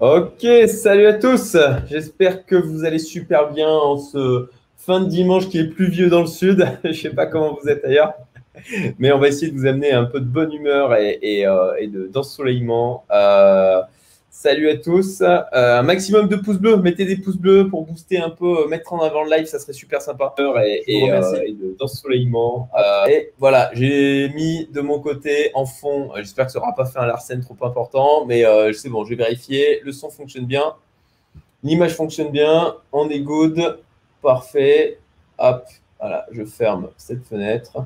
Ok, salut à tous. J'espère que vous allez super bien en ce fin de dimanche qui est pluvieux dans le sud. Je ne sais pas comment vous êtes ailleurs, mais on va essayer de vous amener un peu de bonne humeur et, euh, d'ensoleillement. Euh, Salut à tous. Euh, un maximum de pouces bleus. Mettez des pouces bleus pour booster un peu, euh, mettre en avant le live, ça serait super sympa. Et, et, euh, et d'ensoleillement. et voilà, j'ai mis de mon côté en fond. J'espère que ça n'aura pas fait un Larsen trop important, mais c'est bon, je vais vérifier. Le son fonctionne bien. L'image fonctionne bien. On est good. Parfait. Hop, voilà, je ferme cette fenêtre.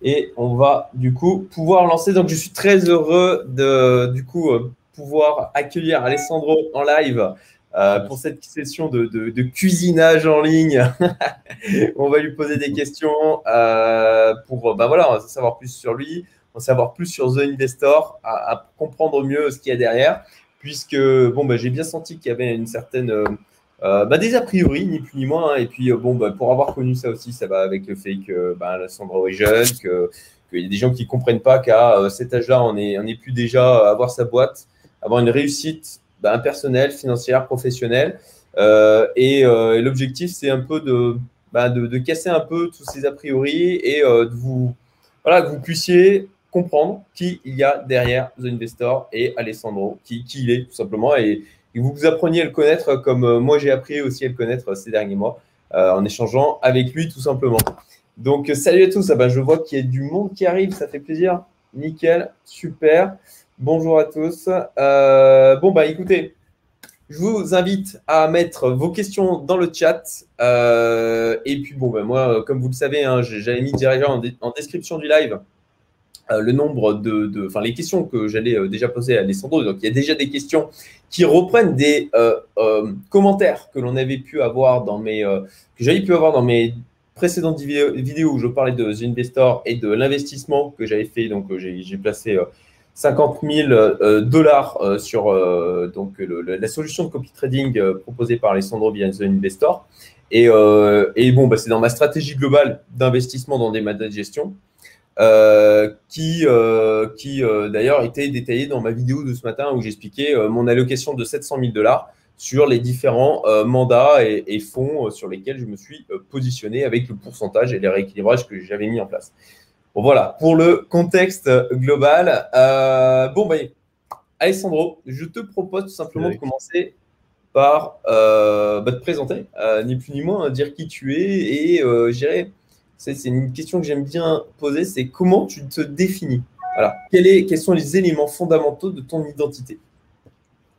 Et on va du coup pouvoir lancer. Donc je suis très heureux de du coup pouvoir accueillir Alessandro en live euh, pour cette session de, de, cuisinage en ligne. on va lui poser des questions euh, pour bah voilà, savoir plus sur lui, en savoir plus sur The Investor, à, comprendre mieux ce qu'il y a derrière, puisque bon, bah, j'ai bien senti qu'il y avait une certaine. Euh, bah, des a priori, ni plus ni moins. Hein. et puis, bon, bah, pour avoir connu ça aussi, ça va avec le fait que bah, Alessandro est jeune, que qu'il y a des gens qui ne comprennent pas qu'à cet âge-là, on n'est on est plus déjà à avoir sa boîte avoir une réussite ben, personnelle, financière, professionnelle. Euh, euh, et, l'objectif, c'est un peu ben, de, casser un peu tous ces a priori et euh, de vous, voilà, que vous puissiez comprendre qui il y a derrière The Investor et Alessandro, qui, il est tout simplement, et, que vous appreniez à le connaître comme moi j'ai appris aussi à le connaître ces derniers mois en échangeant avec lui tout simplement. Donc salut à tous, ah ben, je vois qu'il y a du monde qui arrive, ça fait plaisir. Nickel, super. Bonjour à tous. Euh, bon, bah écoutez, je vous invite à mettre vos questions dans le chat. Euh, et puis, bon, bah, moi, comme vous le savez, hein, j'avais mis déjà en, description du live euh, le nombre de, enfin, les questions que j'allais déjà poser à Alessandro. Donc, il y a déjà des questions qui reprennent des commentaires que l'on avait pu avoir dans mes, que j'avais pu avoir dans mes précédentes vidéos où je parlais de The Investor et de l'investissement que j'avais fait. Donc, j'ai placé 50 000 euh, dollars euh, sur euh, donc la solution de copy trading proposée par Alessandro via Investor. Et, et bon, bah, c'est dans ma stratégie globale d'investissement dans des mandats de gestion. qui, qui d'ailleurs était détaillée dans ma vidéo de ce matin où j'expliquais mon allocation de 700 000 dollars sur les différents mandats et fonds sur lesquels je me suis positionné avec le pourcentage et les rééquilibrages que j'avais mis en place. Bon, voilà, pour le contexte global. Euh, bon, bah, Alessandro, je te propose tout simplement de commencer par euh, bah, te présenter, euh, ni plus ni moins, dire qui tu es. Et euh, c'est une question que j'aime bien poser, c'est comment tu te définis? Voilà. est, quels sont les éléments fondamentaux de ton identité?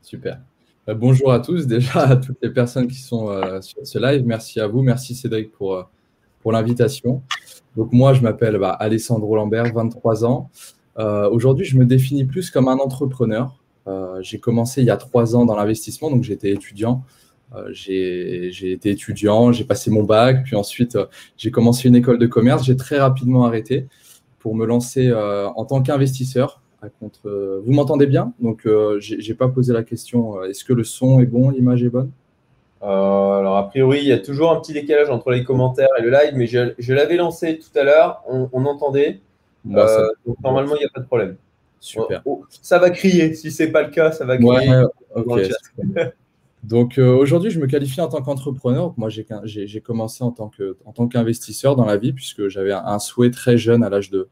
Super. bonjour à tous, déjà à toutes les personnes qui sont sur ce live. Merci à vous. Merci Cédric pour, pour l'invitation. Donc moi, je m'appelle bah, Alessandro Lambert, 23 ans. Euh, aujourd'hui, je me définis plus comme un entrepreneur. Euh, j'ai commencé il y a trois ans dans l'investissement, donc j'étais étudiant. Euh, j'ai été étudiant, j'ai passé mon bac, puis ensuite j'ai commencé une école de commerce. J'ai très rapidement arrêté pour me lancer en tant qu'investisseur. Vous m'entendez bien? Donc, j'ai pas posé la question. Est-ce que le son est bon, l'image est bonne? Euh, alors, a priori, il y a toujours un petit décalage entre les commentaires et le live, mais je, l'avais lancé tout à l'heure, on, entendait. Bah, euh, donc, normalement, il n'y a pas de problème. Super. Oh, oh, ça va crier. Si ce n'est pas le cas, ça va crier. donc, euh, aujourd'hui, je me qualifie en tant qu'entrepreneur. Moi, j'ai commencé en tant qu'investisseur dans la vie, puisque j'avais un, souhait très jeune, à l'âge de,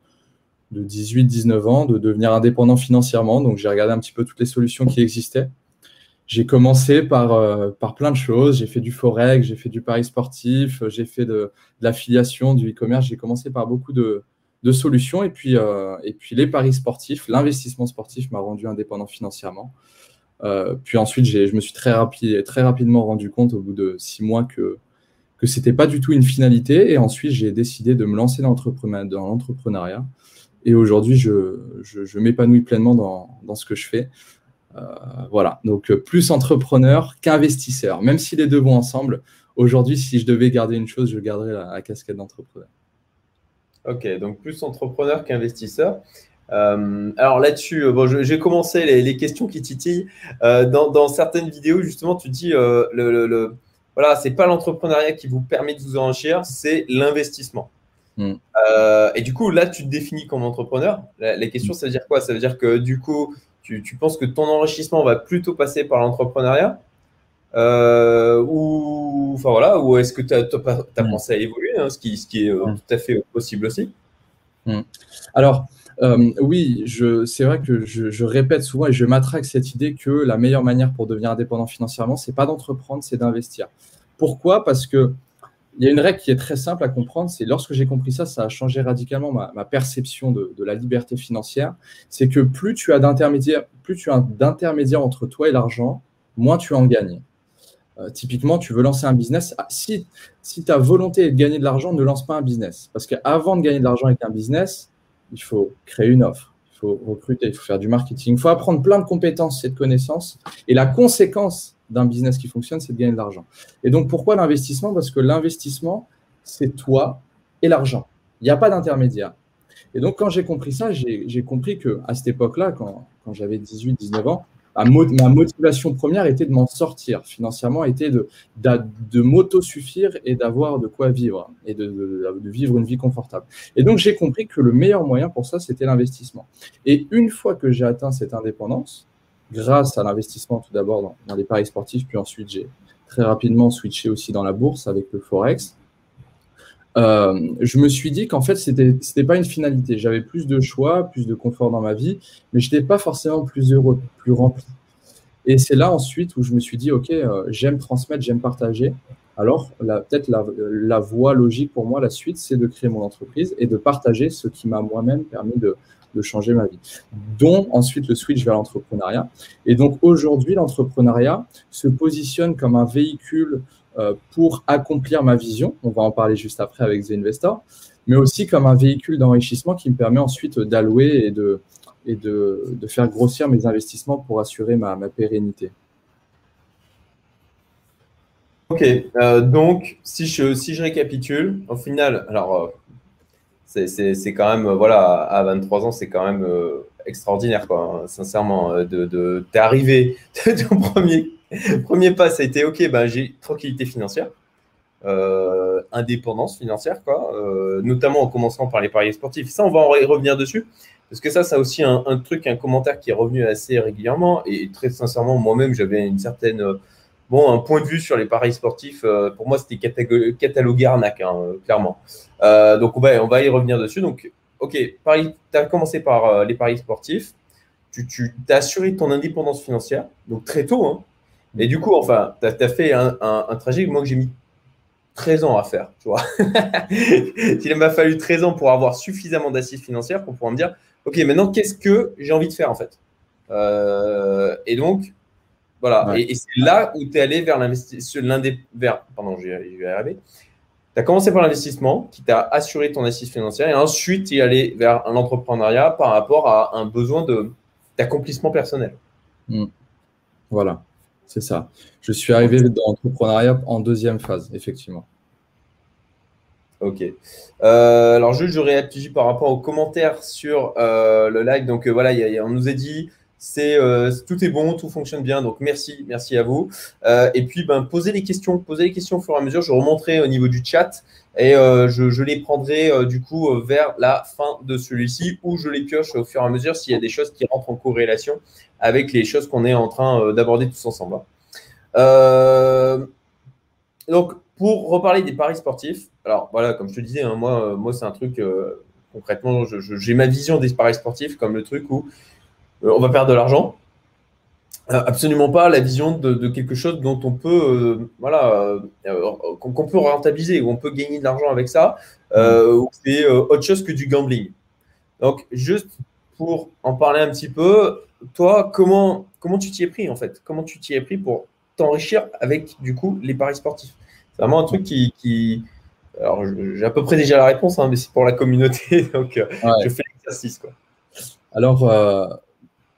de 18-19 ans, de devenir indépendant financièrement. Donc, j'ai regardé un petit peu toutes les solutions qui existaient. J'ai commencé par, euh, par plein de choses. J'ai fait du forex, j'ai fait du pari sportif, j'ai fait de, l'affiliation, du e-commerce. J'ai commencé par beaucoup de, de solutions. Et puis, euh, et puis les paris sportifs, l'investissement sportif m'a rendu indépendant financièrement. Euh, puis ensuite, je me suis très, rapide, très rapidement rendu compte au bout de six mois que, que ce n'était pas du tout une finalité. Et ensuite, j'ai décidé de me lancer dans l'entrepreneuriat. Et aujourd'hui, je, je, je m'épanouis pleinement dans, dans, ce que je fais. Euh, voilà, donc euh, plus entrepreneur qu'investisseur, même si les deux vont ensemble. Aujourd'hui, si je devais garder une chose, je garderais la, casquette d'entrepreneur. Ok, donc plus entrepreneur qu'investisseur. Euh, alors là-dessus, bon, j'ai commencé les, les, questions qui titillent. dans, certaines vidéos, justement, tu dis le, le, voilà, c'est pas l'entrepreneuriat qui vous permet de vous enrichir, c'est l'investissement. Hmm. et du coup, là, tu te définis comme entrepreneur. La, la question, ça veut dire quoi? Ça veut dire que du coup, tu, tu, penses que ton enrichissement va plutôt passer par l'entrepreneuriat euh, ou, enfin, voilà, ou est-ce que tu as, as, mm. pensé à évoluer, hein, ce, qui, ce qui est mm. tout à fait possible aussi? Mm. Alors, euh, oui, c'est vrai que je, je, répète souvent et je m'attraque cette idée que la meilleure manière pour devenir indépendant financièrement, c'est pas d'entreprendre, c'est d'investir. Pourquoi? Parce que il y a une règle qui est très simple à comprendre, c'est lorsque j'ai compris ça, ça a changé radicalement ma, perception de, de, la liberté financière. C'est que plus tu as d'intermédiaires, plus tu as d'intermédiaires entre toi et l'argent, moins tu en gagnes. Euh, typiquement, tu veux lancer un business. Ah, si, si ta volonté est de gagner de l'argent, ne lance pas un business. Parce qu'avant de gagner de l'argent avec un business, il faut créer une offre, il faut recruter, il faut faire du marketing, il faut apprendre plein de compétences et de connaissances. Et la conséquence d'un business qui fonctionne, c'est de gagner de l'argent. Et donc, pourquoi l'investissement? Parce que l'investissement, c'est toi et l'argent. Il n'y a pas d'intermédiaire. Et donc, quand j'ai compris ça, j'ai compris que à cette époque-là, quand, j'avais 18, 19 ans, ma, motivation première était de m'en sortir financièrement, était de, m'auto-suffire et d'avoir de quoi vivre et de, vivre une vie confortable. Et donc, j'ai compris que le meilleur moyen pour ça, c'était l'investissement. Et une fois que j'ai atteint cette indépendance, grâce à l'investissement tout d'abord dans, les paris sportifs, puis ensuite j'ai très rapidement switché aussi dans la bourse avec le Forex, euh, je me suis dit qu'en fait, c'était n'était pas une finalité. J'avais plus de choix, plus de confort dans ma vie, mais je n'étais pas forcément plus heureux, plus rempli. Et c'est là ensuite où je me suis dit, OK, euh, j'aime transmettre, j'aime partager. Alors, peut-être la, la, voie logique pour moi, la suite, c'est de créer mon entreprise et de partager ce qui m'a moi-même permis de, de changer ma vie. Dont ensuite le switch vers l'entrepreneuriat. Et donc aujourd'hui, l'entrepreneuriat se positionne comme un véhicule euh, pour accomplir ma vision. On va en parler juste après avec The Investor, mais aussi comme un véhicule d'enrichissement qui me permet ensuite d'allouer et, de, et de, de, faire grossir mes investissements pour assurer ma, ma pérennité. Ok, euh, donc si je, si je récapitule, au final, alors euh, c'est quand même, voilà, à 23 ans, c'est quand même extraordinaire, quoi, hein, sincèrement. De, de, T'es arrivé, ton premier Premier pas, ça a été OK, ben, j'ai tranquillité financière, euh, indépendance financière, quoi, euh, notamment en commençant par les paris sportifs. Ça, on va en revenir dessus, parce que ça, c'est aussi un, truc, un commentaire qui est revenu assez régulièrement. Et très sincèrement, moi-même, j'avais une certaine. Bon, un point de vue sur les paris sportifs, euh, pour moi, c'était catalogué arnaque, hein, clairement. donc, on va, y revenir dessus. Donc, OK, tu as commencé par les paris sportifs. Tu, tu as assuré ton indépendance financière, donc très tôt, hein, et du coup, enfin, tu as, fait un, un, trajet, moi, que j'ai mis 13 ans à faire, tu vois. Il m'a fallu 13 ans pour avoir suffisamment d'assises financières pour pouvoir me dire, OK, maintenant, qu'est-ce que j'ai envie de faire, en fait? Euh, Et donc, voilà. Et, c'est là où tu es allé vers l'investissement, vers, pardon, je vais arriver. Tu as commencé par l'investissement qui t'a assuré ton assise financière et ensuite tu es allé vers un entrepreneuriat par rapport à un besoin d'accomplissement personnel. Hmm. Voilà. C'est ça. Je suis arrivé dans l'entrepreneuriat en deuxième phase, effectivement. Ok. Euh, alors, juste, je réagis par rapport aux commentaires sur euh, le live. Donc, euh, voilà, on nous a dit c'est tout est bon, tout fonctionne bien. Donc, merci, merci à vous. et puis, ben, posez les questions, posez les questions au fur et à mesure. Je remonterai au niveau du chat et je, je, les prendrai du coup vers la fin de celui-ci où je les pioche au fur et à mesure s'il y a des choses qui rentrent en corrélation avec les choses qu'on est en train euh, d'aborder tous ensemble. Hein. Euh, donc, pour reparler des paris sportifs, alors voilà, comme je te disais, hein, moi, euh, moi c'est un truc, concrètement, j'ai ma vision des paris sportifs comme le truc où on va perdre de l'argent. absolument pas la vision de, quelque chose dont on peut, voilà, qu'on peut rentabiliser, où on peut gagner de l'argent avec ça. c'est autre chose que du gambling. Donc, juste pour en parler un petit peu, toi, comment, comment tu t'y es pris en fait? Comment tu t'y es pris pour t'enrichir avec du coup les paris sportifs? C'est vraiment un truc qui. Alors, j'ai à peu près déjà la réponse, hein, mais c'est pour la communauté, donc euh, je fais l'exercice. Alors, euh,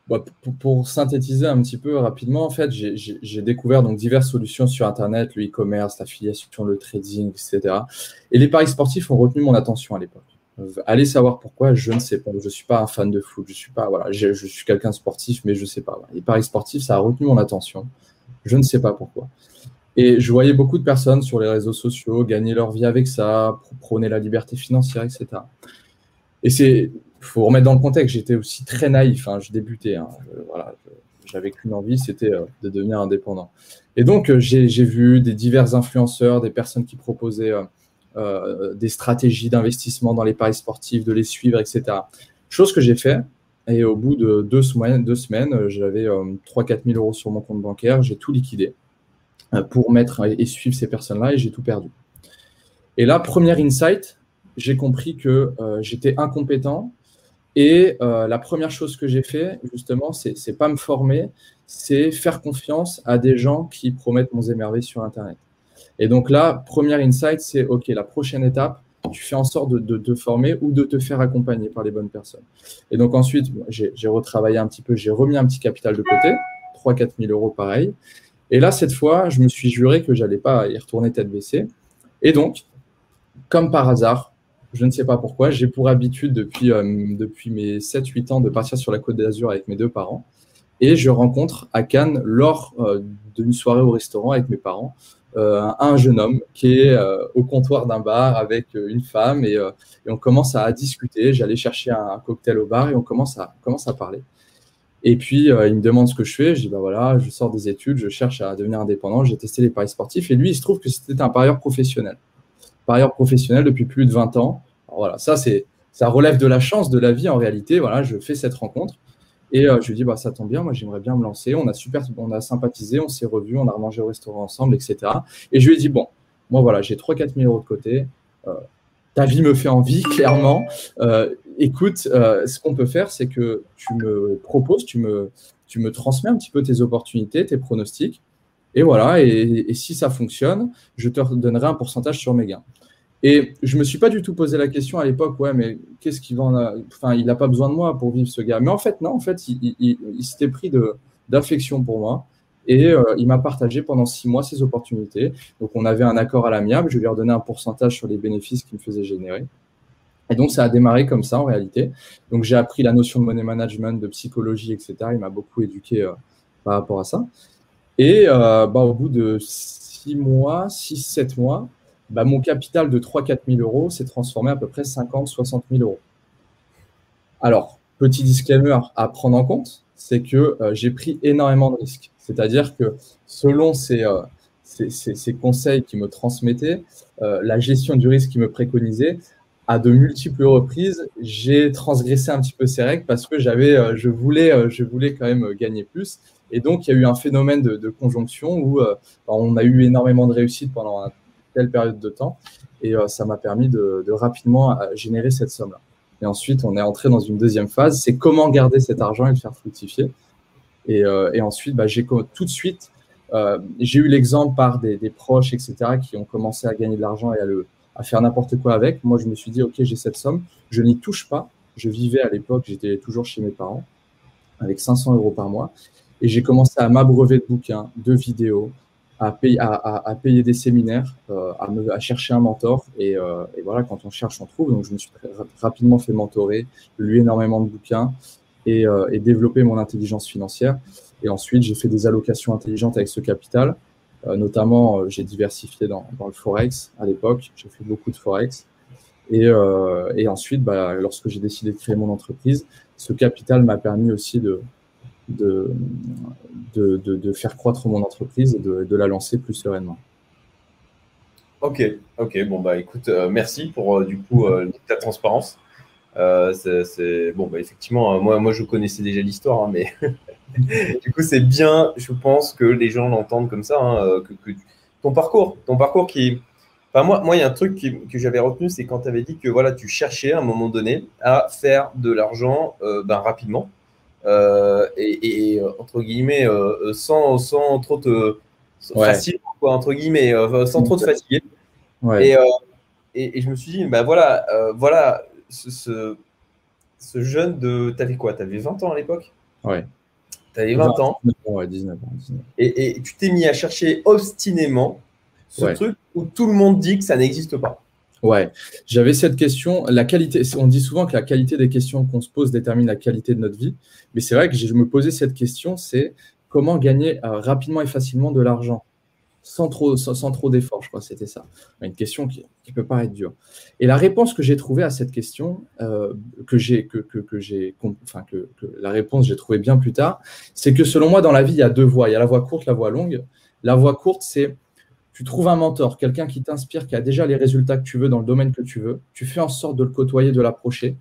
bah, pour, synthétiser un petit peu rapidement, en fait, j'ai découvert donc diverses solutions sur Internet, le e-commerce, l'affiliation, le trading, etc. Et les paris sportifs ont retenu mon attention à l'époque. Allez savoir pourquoi, je ne sais pas. Je ne suis pas un fan de foot. Je suis pas, voilà, je, suis quelqu'un sportif, mais je ne sais pas. Les paris sportifs, ça a retenu mon attention. Je ne sais pas pourquoi. Et je voyais beaucoup de personnes sur les réseaux sociaux gagner leur vie avec ça, prôner la liberté financière, etc. Et c'est faut remettre dans le contexte, j'étais aussi très naïf, hein, je débutais. Hein, voilà, j'avais qu'une envie, c'était de devenir indépendant. Et donc, j'ai vu des divers influenceurs, des personnes qui proposaient des stratégies d'investissement dans les paris sportifs, de les suivre, etc. Chose que j'ai fait, et au bout de deux semaines, deux semaines euh, j'avais 3-4 euh, 000 euros sur mon compte bancaire. J'ai tout liquidé euh, pour mettre et suivre ces personnes-là et j'ai tout perdu. Et là, premier insight, j'ai compris que j'étais incompétent. Et la première chose que j'ai fait, justement, c'est pas me former, c'est faire confiance à des gens qui promettent mon émerveil sur Internet. Et donc là, premier insight, c'est OK, la prochaine étape, tu fais en sorte de, te former ou de te faire accompagner par les bonnes personnes. Et donc ensuite, j'ai retravaillé un petit peu, j'ai remis un petit capital de côté, 3-4 000 euros pareil. Et là, cette fois, je me suis juré que j'allais pas y retourner tête baissée. Et donc, comme par hasard, je ne sais pas pourquoi, j'ai pour habitude depuis, euh, depuis mes 7-8 ans de partir sur la Côte d'Azur avec mes deux parents. Et je rencontre à Cannes, lors euh, d'une soirée au restaurant avec mes parents, euh, un jeune homme qui est au comptoir d'un bar avec une femme et, on commence à discuter. J'allais chercher un, cocktail au bar et on commence à, commence à parler. Et puis, il me demande ce que je fais. Je dis, bah voilà, je sors des études, je cherche à devenir indépendant, j'ai testé les paris sportifs. Et lui, il se trouve que c'était un parieur professionnel. Parieur professionnel depuis plus de 20 ans. voilà, ça, c'est, ça relève de la chance de la vie en réalité. Voilà, je fais cette rencontre. Et euh, je lui dis, bah, ça tombe bien, moi j'aimerais bien me lancer. On a sympathisé, on s'est revus, on a remangé au restaurant ensemble, etc. Et je lui ai bon, moi voilà, j'ai 3-4 000 euros de côté. Euh, ta vie me fait envie, clairement. Euh, écoute, ce qu'on peut faire, c'est que tu me proposes, tu me, tu me transmets un petit peu tes opportunités, tes pronostics. Et voilà, et, si ça fonctionne, je te donnerai un pourcentage sur mes gains. Et je me suis pas du tout posé la question à l'époque, ouais, mais qu'est-ce qu'il va en Enfin, il n'a pas besoin de moi pour vivre ce gars. Mais en fait, non, en fait, il, s'était pris d'affection pour moi. Et euh, il m'a partagé pendant six mois ses opportunités. Donc, on avait un accord à l'amiable. Je lui ai un pourcentage sur les bénéfices qu'il me faisait générer. Et donc, ça a démarré comme ça en réalité. Donc, j'ai appris la notion de money management, de psychologie, etc. Il m'a beaucoup éduqué euh, par rapport à ça. Et euh, bah, au bout de six mois, six, sept mois, bah, mon capital de 3-4 000 euros s'est transformé à peu près 50-60 000 euros. Alors, petit disclaimer à prendre en compte, c'est que euh, j'ai pris énormément de risques. C'est-à-dire que selon ces, euh, ces, conseils qui me transmettaient, la gestion du risque qui me préconisait, à de multiples reprises, j'ai transgressé un petit peu ces règles parce que j'avais, je, voulais, je voulais quand même gagner plus. Et donc, il y a eu un phénomène de, conjonction où on a eu énormément de réussite pendant un telle période de temps. Et euh, ça m'a permis de, rapidement euh, générer cette somme-là. Et ensuite, on est entré dans une deuxième phase, c'est comment garder cet argent et le faire fructifier. Et, euh, ensuite, bah, tout de suite, j'ai eu l'exemple par des, proches, etc., qui ont commencé à gagner de l'argent et à, à faire n'importe quoi avec. Moi, je me suis dit, OK, j'ai cette somme, je n'y touche pas. Je vivais à l'époque, j'étais toujours chez mes parents, avec 500 euros par mois. Et j'ai commencé à m'abreuver de bouquins, de vidéos, à payer, des séminaires, euh, à, chercher un mentor. Euh, et, voilà, quand on cherche, on trouve. Donc, je me suis rapidement fait mentorer, lu énormément de bouquins et, euh, et développer mon intelligence financière. Et ensuite, j'ai fait des allocations intelligentes avec ce capital. notamment, j'ai diversifié dans, le Forex à l'époque. J'ai fait beaucoup de Forex. Et, et ensuite, bah, lorsque j'ai décidé de créer mon entreprise, ce capital m'a permis aussi de, de, de, de, faire croître mon entreprise et de, la lancer plus sereinement. Ok, ok, bon bah écoute, euh, merci pour euh, du coup euh, ta transparence. c'est bon bah effectivement, moi moi je connaissais déjà l'histoire, hein, mais du coup c'est bien, je pense que les gens l'entendent comme ça, hein, ton parcours, ton parcours qui, enfin moi moi il y a un truc que j'avais retenu, c'est quand tu avais dit que voilà tu cherchais à un moment donné à faire de l'argent ben, rapidement. Euh, et, euh, entre guillemets euh, sans, sans trop de facile quoi, entre guillemets sans trop de fatiguer. Et, et, je me suis dit bah voilà voilà ce, ce, jeune de t'avais quoi t'avais 20 ans à l'époque? Ouais. T'avais 20 ans. Ouais 19 ans, Et, et, tu t'es mis à chercher obstinément ce truc où tout le monde dit que ça n'existe pas Ouais, j'avais cette question. La qualité, on dit souvent que la qualité des questions qu'on se pose détermine la qualité de notre vie. Mais c'est vrai que je me posais cette question, c'est comment gagner euh, rapidement et facilement de l'argent? sans trop, sans, trop d'efforts, je crois que c'était ça. Une question qui, qui, peut paraître dure. Et la réponse que j'ai trouvée à cette question, euh, que j'ai, que, que, que j'ai, enfin que, la réponse j'ai trouvée bien plus tard, c'est que selon moi dans la vie il y a deux voies. Il y a la voie courte, la voie longue. La voie courte, c'est tu trouves un mentor, quelqu'un qui t'inspire, qui a déjà les résultats que tu veux dans le domaine que tu veux. Tu fais en sorte de le côtoyer, de l'approcher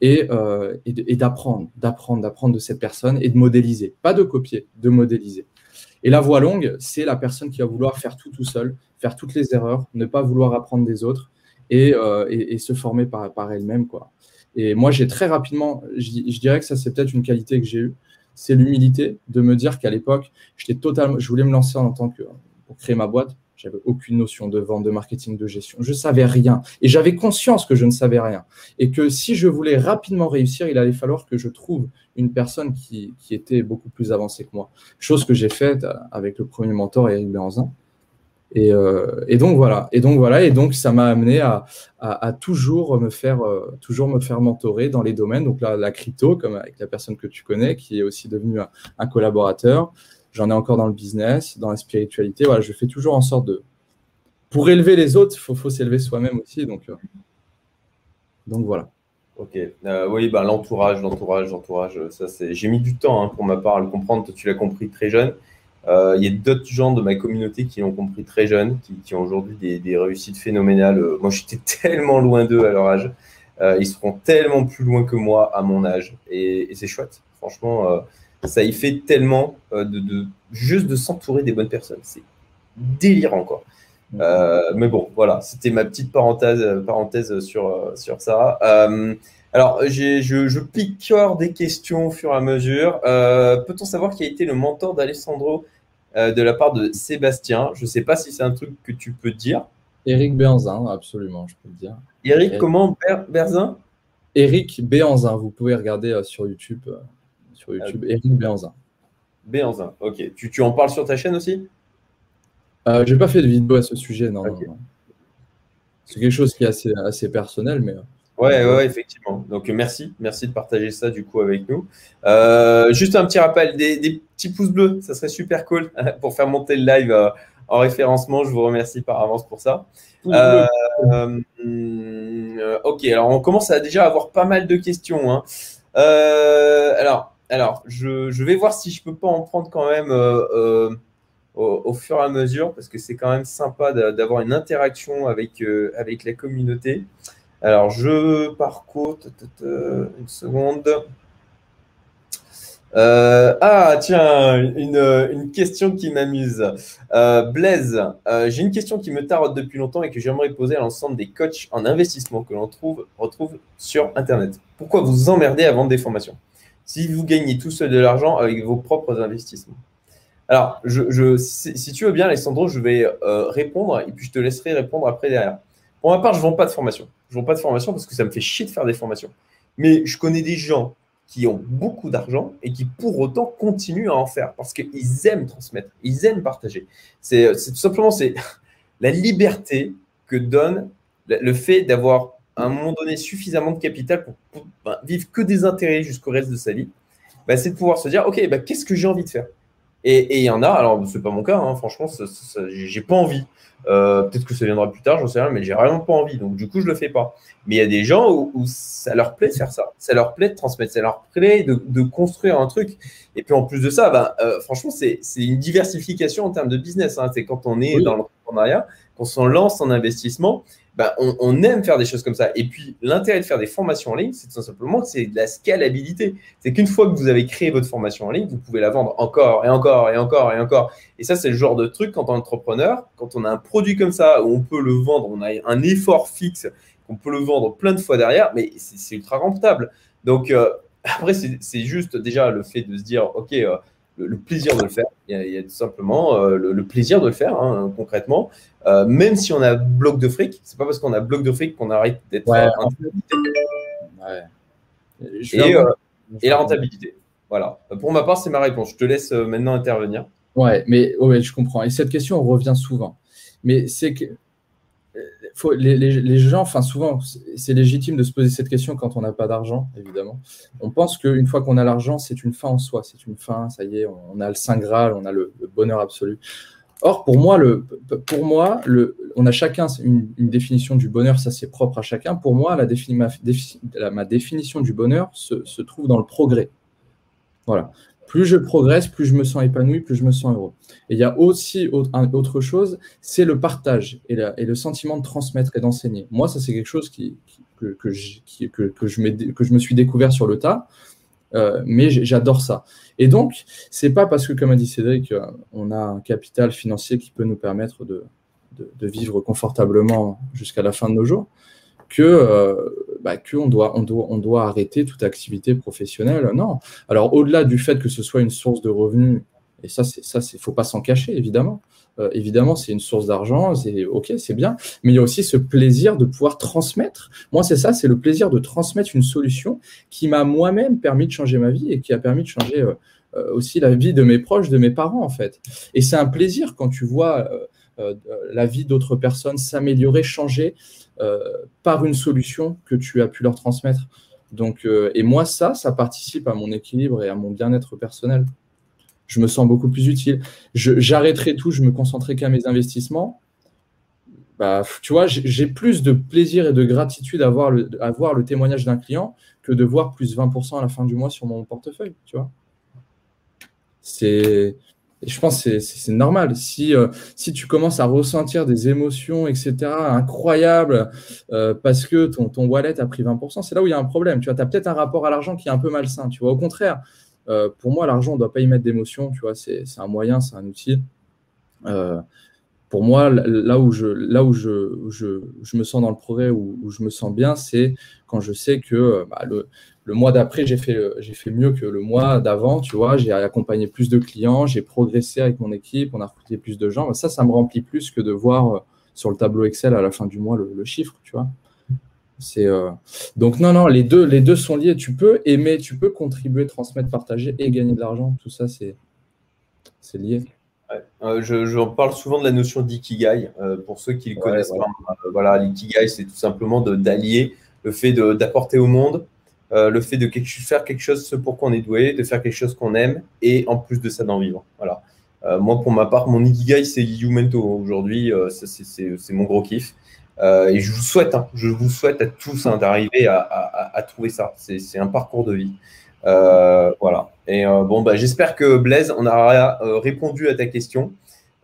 et, euh, d'apprendre, d'apprendre, d'apprendre de cette personne et de modéliser. Pas de copier, de modéliser. Et la voie longue, c'est la personne qui va vouloir faire tout tout seul, faire toutes les erreurs, ne pas vouloir apprendre des autres et, euh, se former par, elle-même. Quoi. Et moi, j'ai très rapidement, je, dirais que ça, c'est peut-être une qualité que j'ai eue, c'est l'humilité de me dire qu'à l'époque, je voulais me lancer en tant que, pour créer ma boîte, j'avais aucune notion de vente, de marketing, de gestion. Je savais rien. Et j'avais conscience que je ne savais rien. Et que si je voulais rapidement réussir, il allait falloir que je trouve une personne qui, était beaucoup plus avancée que moi. Chose que j'ai faite avec le premier mentor, Eric Béanzin. Et, euh, et, donc voilà. Et donc voilà. Et donc ça m'a amené à, toujours me faire euh, toujours me faire mentorer dans les domaines. Donc là, la crypto, comme avec la personne que tu connais, qui est aussi devenue un collaborateur. J'en ai encore dans le business, dans la spiritualité. Voilà, je fais toujours en sorte de. Pour élever les autres, il faut, s'élever soi-même aussi. Donc, euh, donc voilà. Ok. Euh, oui, bah, l'entourage, l'entourage, l'entourage, c'est. J'ai mis du temps hein, pour ma part à le comprendre. tu l'as compris très jeune. Euh, il y a d'autres gens de ma communauté qui l'ont compris très jeune, qui, ont aujourd'hui des, réussites phénoménales. moi, j'étais tellement loin d'eux à leur âge. ils seront tellement plus loin que moi à mon âge. Et c'est chouette. Franchement, ça y fait tellement euh, de, juste de s'entourer des bonnes personnes. C'est délirant, quoi. Euh, mais bon, voilà, c'était ma petite parenthèse, parenthèse sur, sur ça. Euh, alors, je, je picore des questions au fur et à mesure. Peut-on savoir qui a été le mentor d'Alessandro de la part de Sébastien? Je ne sais pas si c'est un truc que tu peux dire. Eric Béanzin, absolument, je peux le dire. Eric, comment Berzin? Eric Béanzin, vous pouvez regarder sur YouTube sur YouTube, Eric Béanzin. Béanzin, ok. Tu, tu, en parles sur ta chaîne aussi? Euh, J'ai pas fait de vidéo à ce sujet, non. C'est quelque chose qui est assez, assez personnel, mais. Euh, ouais, ouais, effectivement. Donc merci, merci de partager ça du coup avec nous. Euh, juste un petit rappel, des, petits pouces bleus, ça serait super cool pour faire monter le live euh, en référencement. Je vous remercie par avance pour ça. ok, alors on commence à déjà avoir pas mal de questions. Hein. alors, alors, je, vais voir si je peux pas en prendre quand même euh, euh, au, fur et à mesure, parce que c'est quand même sympa d'avoir une interaction avec, euh, avec la communauté. Alors, je parcours, une seconde. ah, tiens, une, question qui m'amuse. Blaise, j'ai une question qui me tarote depuis longtemps et que j'aimerais poser à l'ensemble des coachs en investissement que l'on trouve, retrouve sur Internet. Pourquoi vous emmerdez à vendre des formations? Si vous gagnez tout seul de l'argent avec vos propres investissements. Alors, si, tu veux bien, Alessandro, je vais euh, répondre et puis je te laisserai répondre après derrière. Pour ma part, je ne vends pas de formation. Je ne vends pas de formation parce que ça me fait chier de faire des formations. Mais je connais des gens qui ont beaucoup d'argent et qui pour autant continuent à en faire parce qu'ils aiment transmettre, ils aiment partager. C'est tout simplement c'est la liberté que donne le fait d'avoir à un moment donné suffisamment de capital pour, ben, vivre que des intérêts jusqu'au reste de sa vie, ben, c'est de pouvoir se dire, OK, ben, qu'est-ce que j'ai envie de faire? Et il y en a, alors ce n'est pas mon cas, hein, franchement, j'ai pas envie. Euh, peut-être que ça viendra plus tard, j'en sais rien, mais j'ai vraiment pas envie. Donc, du coup, je le fais pas. Mais il y a des gens où, ça leur plaît de faire ça. Ça leur plaît de transmettre, ça leur plaît de, construire un truc. Et puis, en plus de ça, ben, euh, franchement, c'est une diversification en termes de business. Hein. C'est quand on est dans l'entrepreneuriat, on lance en investissement, bah, on, aime faire des choses comme ça. Et puis, l'intérêt de faire des formations en ligne, c'est tout simplement que c'est de la scalabilité. C'est qu'une fois que vous avez créé votre formation en ligne, vous pouvez la vendre encore et encore et encore et encore. Et ça, c'est le genre de truc quand on est entrepreneur, quand on a un produit comme ça où on peut le vendre, on a un effort fixe, on peut le vendre plein de fois derrière, mais c'est ultra rentable. Donc, euh, après, c'est juste déjà le fait de se dire, OK, euh, le, plaisir de le faire. Il y a, tout simplement euh, le, plaisir de le faire, hein, concrètement. Euh, même si on a bloc de fric, c'est pas parce qu'on a bloc de fric qu'on arrête d'être ouais, ouais. et, euh, et, la rentabilité. Voilà. Pour ma part, c'est ma réponse. Je te laisse maintenant intervenir. Ouais, mais ouais, je comprends. Et cette question revient souvent. Mais c'est que faut, les, gens, enfin souvent, c'est légitime de se poser cette question quand on n'a pas d'argent, évidemment. On pense qu'une fois qu'on a l'argent, c'est une fin en soi, c'est une fin, ça y est, on a le Saint Graal, on a le, bonheur absolu. Or, pour moi, le, pour moi le, on a chacun une, définition du bonheur, ça c'est propre à chacun. Pour moi, la ma, ma, définition du bonheur se, se, trouve dans le progrès. Voilà. Plus je progresse, plus je me sens épanoui, plus je me sens heureux. Et il y a aussi autre chose, c'est le partage et, et, le sentiment de transmettre et d'enseigner. Moi, ça c'est quelque chose qui, que, que, que, je que je me suis découvert sur le tas. Euh, mais j'adore ça. Et donc, c'est pas parce que, comme a dit Cédric, euh, on a un capital financier qui peut nous permettre de, vivre confortablement jusqu'à la fin de nos jours que euh, bah, qu'on doit, on doit, arrêter toute activité professionnelle. Non. Alors, au-delà du fait que ce soit une source de revenus, et ça, c'est ça, faut pas s'en cacher, évidemment. Euh, évidemment, c'est une source d'argent, c'est ok, c'est bien, mais il y a aussi ce plaisir de pouvoir transmettre. Moi, c'est ça, c'est le plaisir de transmettre une solution qui m'a moi-même permis de changer ma vie et qui a permis de changer euh, euh, aussi la vie de mes proches, de mes parents, en fait. Et c'est un plaisir quand tu vois la vie d'autres personnes s'améliorer, changer par une solution que tu as pu leur transmettre. Donc, et moi, ça, ça participe à mon équilibre et à mon bien-être personnel je me sens beaucoup plus utile. J'arrêterai tout, je me concentrerai qu'à mes investissements. Bah, tu vois, j'ai plus de plaisir et de gratitude à voir le, le témoignage d'un client que de voir plus 20% à la fin du mois sur mon portefeuille, tu vois. C'est, je pense que c'est normal. Si, euh, si tu commences à ressentir des émotions, etc., incroyables, euh, parce que ton, ton wallet a pris 20%, c'est là où il y a un problème. Tu vois, as peut-être un rapport à l'argent qui est un peu malsain. Tu vois, au contraire, euh, pour moi, l'argent, on ne doit pas y mettre d'émotion, tu vois, c'est un moyen, c'est un outil. Euh, pour moi, là où je, me sens dans le progrès, où, je me sens bien, c'est quand je sais que euh, bah, le, mois d'après, j'ai fait, j'ai fait mieux que le mois d'avant, tu vois, j'ai accompagné plus de clients, j'ai progressé avec mon équipe, on a recruté plus de gens. Ça, ça me remplit plus que de voir sur le tableau Excel à la fin du mois le, le chiffre, tu vois. C'est euh, donc non non les deux les deux sont liés. Tu peux aimer, tu peux contribuer, transmettre, partager et gagner de l'argent. Tout ça c'est c'est lié. Euh, je, parle souvent de la notion d'ikigai euh, pour ceux qui le connaissent pas. voilà, l'ikigai c'est tout simplement d'allier le fait d'apporter au monde, le fait de faire quelque chose pour quoi on est doué, de faire quelque chose qu'on aime et en plus de ça d'en vivre. Voilà. moi pour ma part mon ikigai c'est Yumento aujourd'hui, c'est mon gros kiff. Euh, et je vous souhaite, hein, je vous souhaite à tous hein, d'arriver à, trouver ça. C'est un parcours de vie. Euh, voilà. Et euh, bon, bah, j'espère que Blaise, on aura répondu à ta question.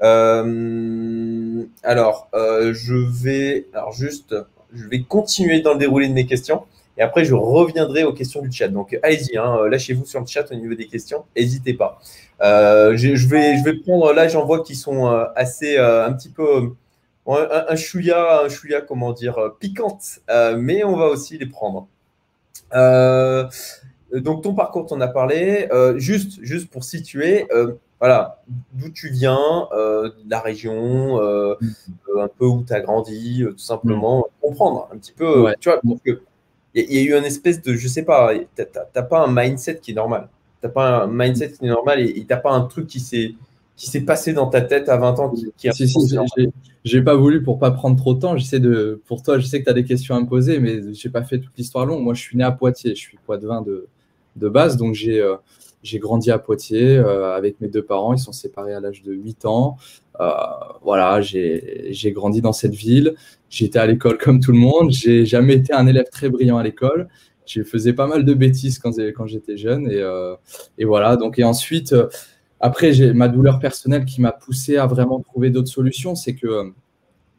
alors, je vais, alors juste, je vais continuer dans le déroulé de mes questions. Et après, je reviendrai aux questions du chat. Donc, allez-y, hein, lâchez-vous sur le chat au niveau des questions. N'hésitez pas. je, vais, je vais prendre, là, j'en vois qui sont assez, un petit peu un, un, chouïa, un chouïa, comment dire, euh, piquante, euh, mais on va aussi les prendre. Euh, donc ton parcours, tu en as parlé. juste, juste pour situer, voilà, d'où tu viens, la région, un peu où tu as grandi, tout simplement, mm. comprendre un petit peu. Tu vois, il y, a eu une espèce de, je sais pas, tu n'as pas un mindset qui est normal. Tu n'as pas un mindset qui est normal et tu n'as pas un truc qui s'est qui s'est passé dans ta tête à 20 ans qui, si, si, j'ai pas voulu pour pas prendre trop de temps. J'essaie de, pour toi, je sais que tu as des questions à me poser, mais j'ai pas fait toute l'histoire longue. Moi, je suis né à Poitiers, je suis poitevin de, de base, donc j'ai euh, j'ai grandi à Poitiers euh, avec mes deux parents. Ils sont séparés à l'âge de 8 ans. Euh, voilà, j'ai grandi dans cette ville. J'étais à l'école comme tout le monde. J'ai jamais été un élève très brillant à l'école. Je faisais pas mal de bêtises quand, quand j'étais jeune. Et, et, voilà. Donc, et ensuite, après, j'ai ma douleur personnelle qui m'a poussé à vraiment trouver d'autres solutions. C'est que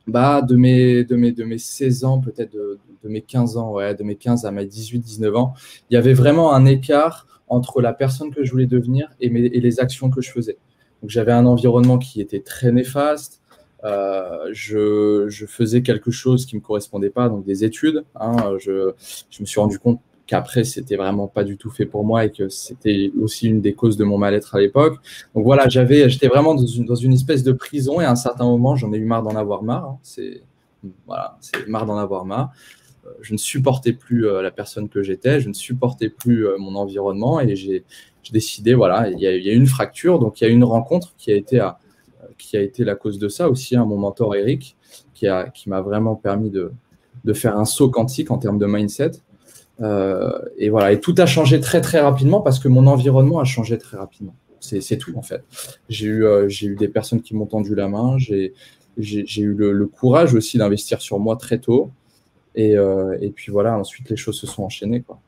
bah, de, mes, de, mes, de mes 16 ans, peut-être de, mes 15 ans, ouais, de mes 15 à mes 18-19 ans, il y avait vraiment un écart entre la personne que je voulais devenir et, mes, et les actions que je faisais. Donc j'avais un environnement qui était très néfaste. Euh, je, je, faisais quelque chose qui ne me correspondait pas, donc des études. Hein, je, je, me suis rendu compte qu'après c'était vraiment pas du tout fait pour moi et que c'était aussi une des causes de mon mal-être à l'époque. Donc voilà, j'avais, j'étais vraiment dans une, dans une, espèce de prison et à un certain moment j'en ai eu marre d'en avoir marre. Hein. C'est voilà, c'est marre d'en avoir marre. Euh, je ne supportais plus euh, la personne que j'étais, je ne supportais plus euh, mon environnement et j'ai décidé, voilà, il y, a, il une fracture, donc il y a une rencontre qui a été, à, qui a été la cause de ça aussi, hein, mon mentor Eric, qui m'a qui vraiment permis de, de faire un saut quantique en termes de mindset. Euh, et voilà, et tout a changé très très rapidement parce que mon environnement a changé très rapidement. C'est tout en fait. J'ai eu, euh, eu des personnes qui m'ont tendu la main. J'ai eu le, courage aussi d'investir sur moi très tôt. Et, euh, et, puis voilà, ensuite les choses se sont enchaînées. Quoi.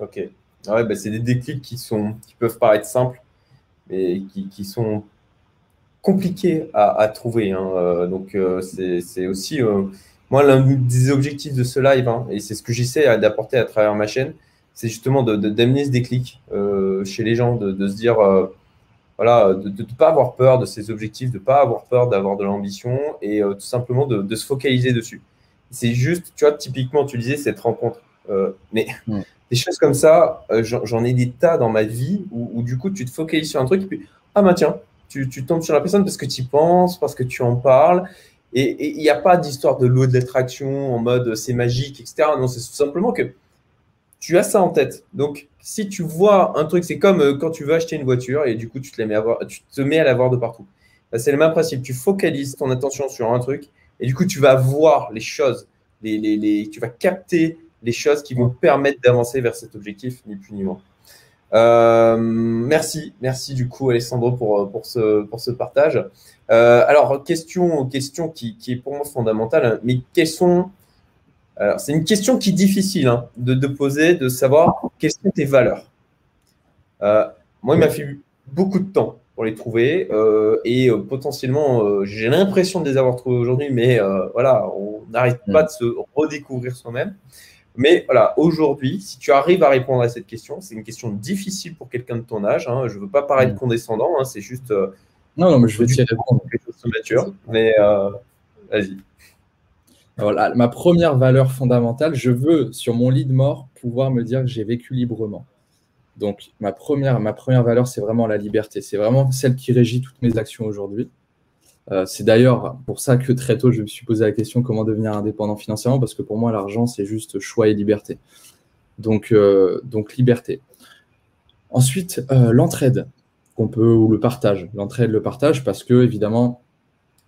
Ok. Ah ouais, bah, c'est des déclics qui, sont, qui peuvent paraître simples, mais qui, qui sont compliqués à, trouver. Hein. Donc c'est aussi, moi, l'un des objectifs de ce live, hein, et c'est ce que j'essaie d'apporter à travers ma chaîne, c'est justement d'amener de, ce déclic euh, chez les gens, de, se dire, euh, voilà, de ne pas avoir peur de ses objectifs, de ne pas avoir peur d'avoir de l'ambition et euh, tout simplement de, se focaliser dessus. C'est juste, tu vois, typiquement, tu disais cette rencontre. mais des choses comme ça, j'en ai des tas dans ma vie où, du coup, tu te focalises sur un truc et puis, ah bah tiens, tu, tu tombes sur la personne parce que tu y penses, parce que tu en parles. Et il n'y a pas d'histoire de l'eau de l'attraction en mode c'est magique, etc. Non, c'est tout simplement que tu as ça en tête. Donc, si tu vois un truc, c'est comme euh, quand tu veux acheter une voiture et du coup, tu te, mets à la voir de partout. Bah, c'est le même principe. Tu focalises ton attention sur un truc et du coup, tu vas voir les choses, tu vas capter les choses qui vont permettre d'avancer vers cet objectif, ni plus ni moins. Euh, merci, merci du coup Alessandro euh, pour ce partage. Alors, question, question qui, qui, est pour moi fondamentale, mais quels sont alors, c'est une question qui est difficile hein, de, poser, de savoir quelles sont tes valeurs. Euh, moi, il m'a fait beaucoup de temps pour les trouver euh, et euh, potentiellement, j'ai l'impression de les avoir trouvées aujourd'hui, mais voilà, on n'arrête pas de se redécouvrir soi-même. Mais voilà, aujourd'hui, si tu arrives à répondre à cette question, c'est une question difficile pour quelqu'un de ton âge. Hein, je ne veux pas paraître condescendant, hein, c'est juste. Non, non, mais je vais t'y répondre. Mais vas-y ma première valeur fondamentale, je veux, sur mon lit de mort, pouvoir me dire que j'ai vécu librement. Donc, ma première, ma première valeur, c'est vraiment la liberté. C'est vraiment celle qui régit toutes mes actions aujourd'hui. Euh, c'est d'ailleurs pour ça que très tôt, je me suis posé la question comment devenir indépendant financièrement, parce que pour moi, l'argent, c'est juste choix et liberté. Donc, euh, donc liberté. Ensuite, euh, l'entraide, qu'on peut, ou le partage. L'entraide, le partage, parce que, évidemment,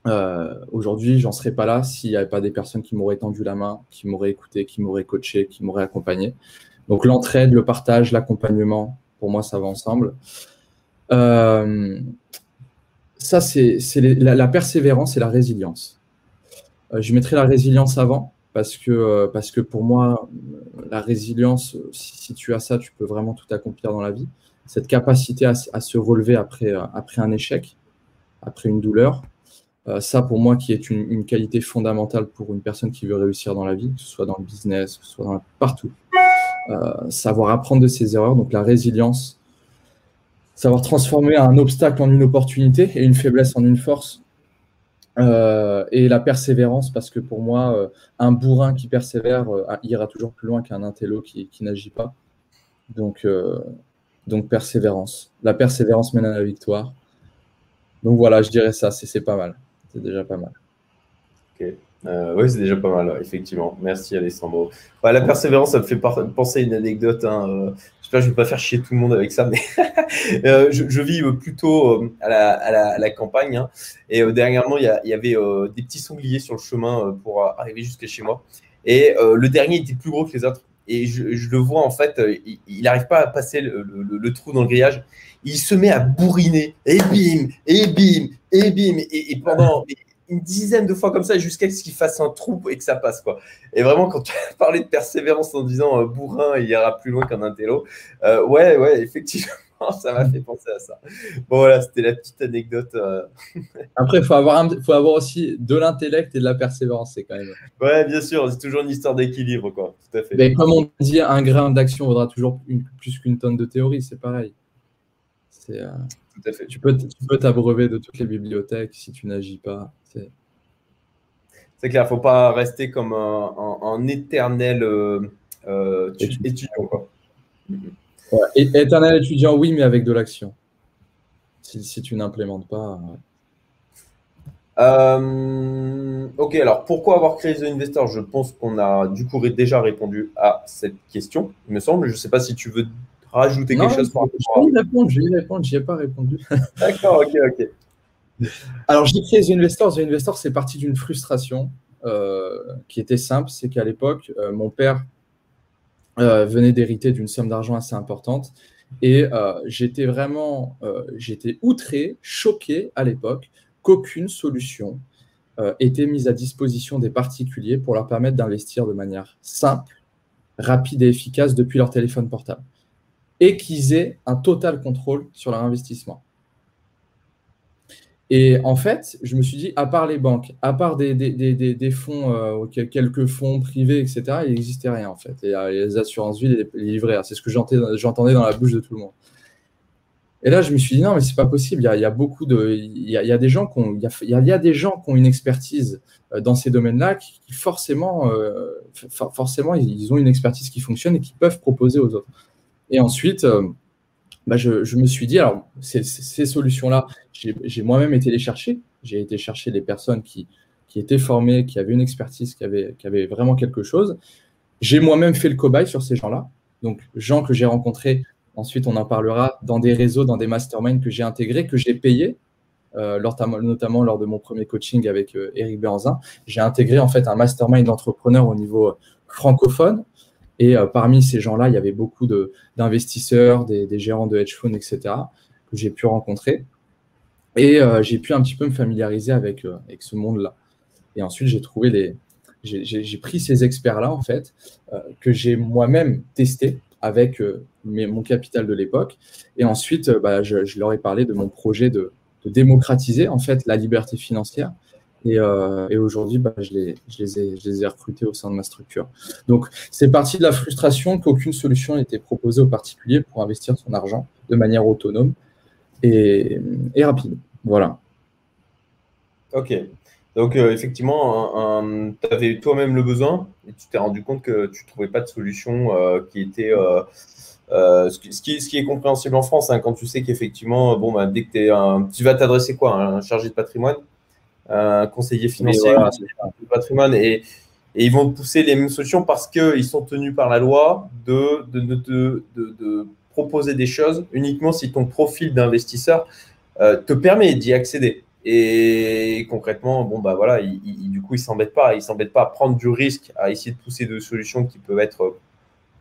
euh, aujourd'hui, j'en serais pas là s'il n'y avait pas des personnes qui m'auraient tendu la main, qui m'auraient écouté, qui m'auraient coaché, qui m'auraient accompagné. Donc l'entraide, le partage, l'accompagnement, pour moi, ça va ensemble. Euh, ça, c'est la, persévérance et la résilience. Euh, je mettrai la résilience avant parce que, parce que pour moi, la résilience, si, tu as ça, tu peux vraiment tout accomplir dans la vie. Cette capacité à, se relever après, après un échec, après une douleur, euh, ça, pour moi, qui est une, qualité fondamentale pour une personne qui veut réussir dans la vie, que ce soit dans le business, que ce soit dans partout. Euh, savoir apprendre de ses erreurs, donc la résilience, savoir transformer un obstacle en une opportunité et une faiblesse en une force. Euh, et la persévérance, parce que pour moi, un bourrin qui persévère ira toujours plus loin qu'un intello qui, qui n'agit pas. Donc, donc, persévérance. La persévérance mène à la victoire. Donc voilà, je dirais ça, c'est pas mal c'est déjà pas mal. Ok. Euh, oui, c'est déjà pas mal, effectivement. Merci Alessandro. la persévérance, ça me fait penser à une anecdote. Hein, euh, j'espère que je ne vais pas faire chier tout le monde avec ça, mais euh, je, vis plutôt à la, campagne. Hein, et dernièrement, il y, avait des petits sangliers sur le chemin pour arriver jusqu'à chez moi. Et le dernier était plus gros que les autres. Et je, le vois, en fait, il n'arrive pas à passer le, trou dans le grillage il se met à bourriner, et bim, et bim, et bim, et, pendant une dizaine de fois comme ça jusqu'à ce qu'il fasse un trou et que ça passe. quoi. Et vraiment, quand tu parlé de persévérance en disant euh, bourrin, il ira plus loin qu'un intello, euh, ouais, ouais, effectivement. Ça m'a fait penser à ça. Bon, voilà, c'était la petite anecdote. Euh. Après, il faut, avoir faut avoir aussi de l'intellect et de la persévérance, c'est quand même. Ouais, bien sûr, c'est toujours une histoire d'équilibre, quoi. Tout à fait. Mais comme on dit, un grain d'action vaudra toujours plus qu'une tonne de théorie, c'est pareil. Euh, Tout à fait. Tu peux, tu peux t'abreuver de toutes les bibliothèques si tu n'agis pas. C'est clair, il ne faut pas rester comme un, éternel euh, étudiant. Quoi. Éternel étudiant, oui, mais avec de l'action. Si, tu n'implémentes pas. ok, alors pourquoi avoir créé The Investor? Je pense qu'on a du coup déjà répondu à cette question, il me semble. Je ne sais pas si tu veux rajouter quelque chose par rapport à... répondre, je vais y répondre, j'y ai pas répondu. D'accord, ok, ok. Alors, j'ai créé The Investor. The Investor, c'est parti d'une frustration euh, qui était simple. C'est qu'à l'époque, euh, mon père euh, venait d'hériter d'une somme d'argent assez importante Et j'étais vraiment, j'étais outré, choqué à l'époque qu'aucune solution était mise à disposition des particuliers pour leur permettre d'investir de manière simple, rapide et efficace depuis leur téléphone portable. Et qu'ils aient un total contrôle sur leur investissement. Et en fait, je me suis dit, à part les banques, à part des, fonds, euh, quelques fonds privés, etc., il n'existait rien en fait. Et euh, les assurances vie, les, les livrets, c'est ce que j'entendais dans la bouche de tout le monde. Et là, je me suis dit, non, mais c'est pas possible. Il y, a, beaucoup de. Il y a, des gens qui ont, une expertise euh, dans ces domaines-là qui, forcément, forcément, ils ont une expertise qui fonctionne et qui peuvent proposer aux autres. Et ensuite, bah, je, me suis dit, alors, ces, solutions-là, j'ai moi-même été les chercher. J'ai été chercher les personnes qui, qui, étaient formées, qui avaient une expertise, qui avaient, qui avaient vraiment quelque chose. J'ai moi-même fait le cobaye sur ces gens-là. Donc, gens que j'ai rencontrés, ensuite, on en parlera dans des réseaux, dans des masterminds que j'ai intégrés, que j'ai payés, euh, notamment lors de mon premier coaching avec euh, Eric Bernzin. J'ai intégré en fait un mastermind d'entrepreneurs au niveau francophone et euh, parmi ces gens-là, il y avait beaucoup d'investisseurs, des, gérants de hedge funds, etc., que j'ai pu rencontrer. Et euh, j'ai pu un petit peu me familiariser avec, euh, avec ce monde-là. Et ensuite, j'ai trouvé les. J'ai pris ces experts-là, en fait, que j'ai moi-même testé avec mon capital de l'époque. Et ensuite, bah, je, leur ai parlé de mon projet de, de démocratiser, en fait, la liberté financière euh, et, aujourd'hui, bah, je, les, ai, recrutés au sein de ma structure. Donc, c'est parti de la frustration qu'aucune solution n'était proposée aux particuliers pour investir son argent de manière autonome et, rapide. Voilà. Ok. Donc, euh, effectivement, tu avais toi-même le besoin et tu t'es rendu compte que tu ne trouvais pas de solution euh, qui était. ce, qui, est compréhensible en France, hein, quand tu sais qu'effectivement, bon, bah, dès que tu vas t'adresser quoi Un chargé de patrimoine? Un conseiller financier, du patrimoine, et, ils vont pousser les mêmes solutions parce qu'ils sont tenus par la loi de, de, de, de, proposer des choses uniquement si ton profil d'investisseur euh, te permet d'y accéder. Et concrètement, bon bah voilà, du coup, ils s'embêtent pas, ils s'embêtent pas à prendre du risque, à essayer de pousser des solutions qui peuvent être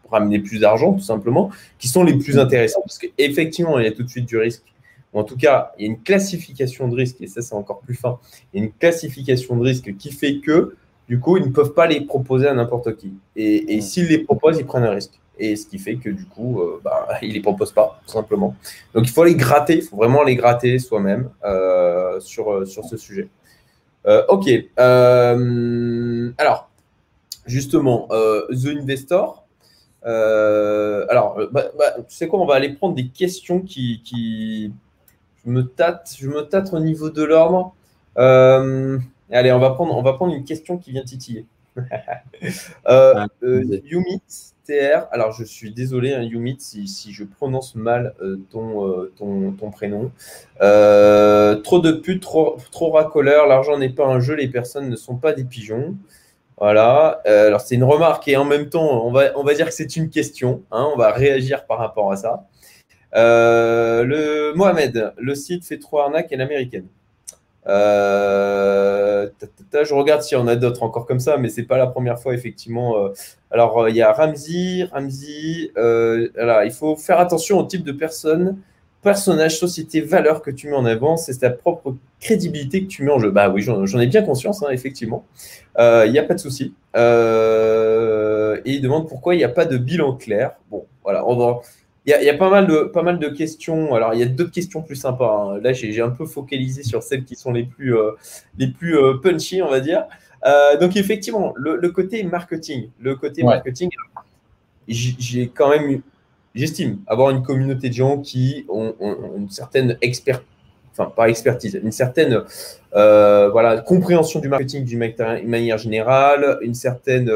pour amener plus d'argent, tout simplement, qui sont les plus intéressantes, parce qu'effectivement, il y a tout de suite du risque en tout cas, il y a une classification de risque, et ça, c'est encore plus fin. Il y a une classification de risque qui fait que, du coup, ils ne peuvent pas les proposer à n'importe qui. Et, s'ils les proposent, ils prennent un risque. Et ce qui fait que, du coup, euh, bah, ils ne les proposent pas, tout simplement. Donc, il faut les gratter, il faut vraiment les gratter soi-même euh, sur, euh, sur ce sujet. ok. alors, justement, The Investor. alors, bah, bah, tu sais quoi, on va aller prendre des questions qui je me tâte, je me tâte au niveau de l'ordre. Euh, allez, on va, prendre, on va prendre une question qui vient titiller. euh, ah, euh Yumit TR, alors je suis désolé, hein, Yumit, si, si, je prononce mal ton, ton, ton, prénom. trop de putes, trop, trop racoleur, l'argent n'est pas un jeu, les personnes ne sont pas des pigeons. Voilà, alors c'est une remarque et en même temps, on va, on va dire que c'est une question. Hein, on va réagir par rapport à ça. Euh, le Mohamed, le site fait trop arnaque et l'américaine. Euh, je regarde s'il y en a d'autres encore comme ça, mais c'est pas la première fois effectivement. Euh. alors il y a Ramsey, Ramsey. il faut faire attention au type de personne, personnage, société, valeur que tu mets en avant. C'est ta propre crédibilité que tu mets en jeu. Bah oui, j'en ai bien conscience, hein, effectivement. Il n'y a pas de souci. et il demande pourquoi il n'y a pas de bilan clair. Bon, voilà, on va il y, a, pas, mal de, pas mal de questions. Alors, il y a d'autres questions plus sympas. Hein. Là, j'ai un peu focalisé sur celles qui sont les plus, euh, les plus euh, punchy, on va dire. Euh, donc, effectivement, le, côté marketing. Le côté marketing, j'ai quand même, j'estime, avoir une communauté de gens qui ont, une certaine expertise, enfin, pas expertise, une certaine voilà, compréhension du marketing d'une manière générale, une certaine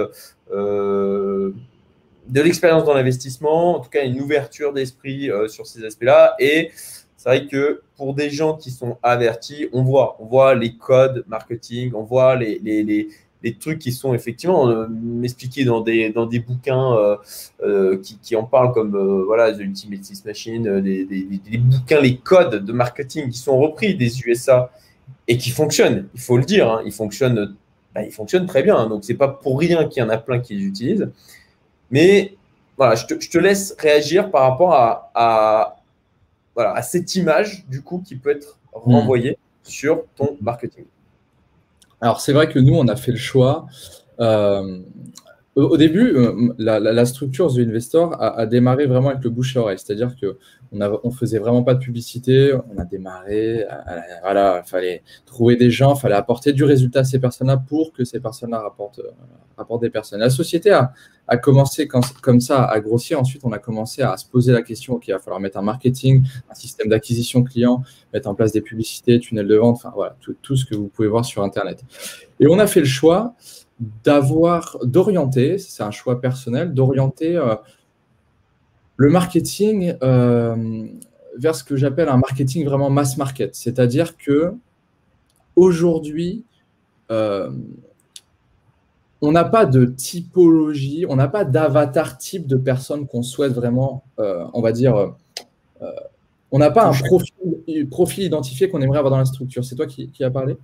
de l'expérience dans l'investissement, en tout cas une ouverture d'esprit euh, sur ces aspects-là. Et c'est vrai que pour des gens qui sont avertis, on voit, on voit les codes marketing, on voit les, les, les, trucs qui sont effectivement euh, expliqués dans des, dans des bouquins euh, qui, qui, en parlent comme voilà, The Ultimate Six Machine, des, des, bouquins, les codes de marketing qui sont repris des USA et qui fonctionnent, il faut le dire, hein, ils, fonctionnent, bah, ils fonctionnent très bien. donc, c'est pas pour rien qu'il y en a plein qui les utilisent. Mais voilà, je te, laisse réagir par rapport à, voilà, à cette image, du coup, qui peut être hmm. renvoyée sur ton marketing. Alors, c'est vrai que nous, on a fait le choix. Euh, au, début, euh, la, structure The Investor a, démarré vraiment avec le bouche à oreille, c'est-à-dire que on, ne faisait vraiment pas de publicité, on a démarré, voilà, il fallait trouver des gens, il fallait apporter du résultat à ces personnes-là pour que ces personnes-là rapportent, rapportent, des personnes. La société a, commencé comme ça à grossir, ensuite on a commencé à se poser la question, qu'il va falloir mettre un marketing, un système d'acquisition client, mettre en place des publicités, tunnels de vente, enfin voilà, tout, tout ce que vous pouvez voir sur Internet. Et on a fait le choix d'avoir, d'orienter, c'est un choix personnel, d'orienter euh, le marketing euh, vers ce que j'appelle un marketing vraiment mass market. C'est-à-dire que aujourd'hui, euh, on n'a pas de typologie, on n'a pas d'avatar type de personne qu'on souhaite vraiment, on va dire, on n'a pas un profil, profil identifié qu'on aimerait avoir dans la structure. C'est toi qui, qui as parlé?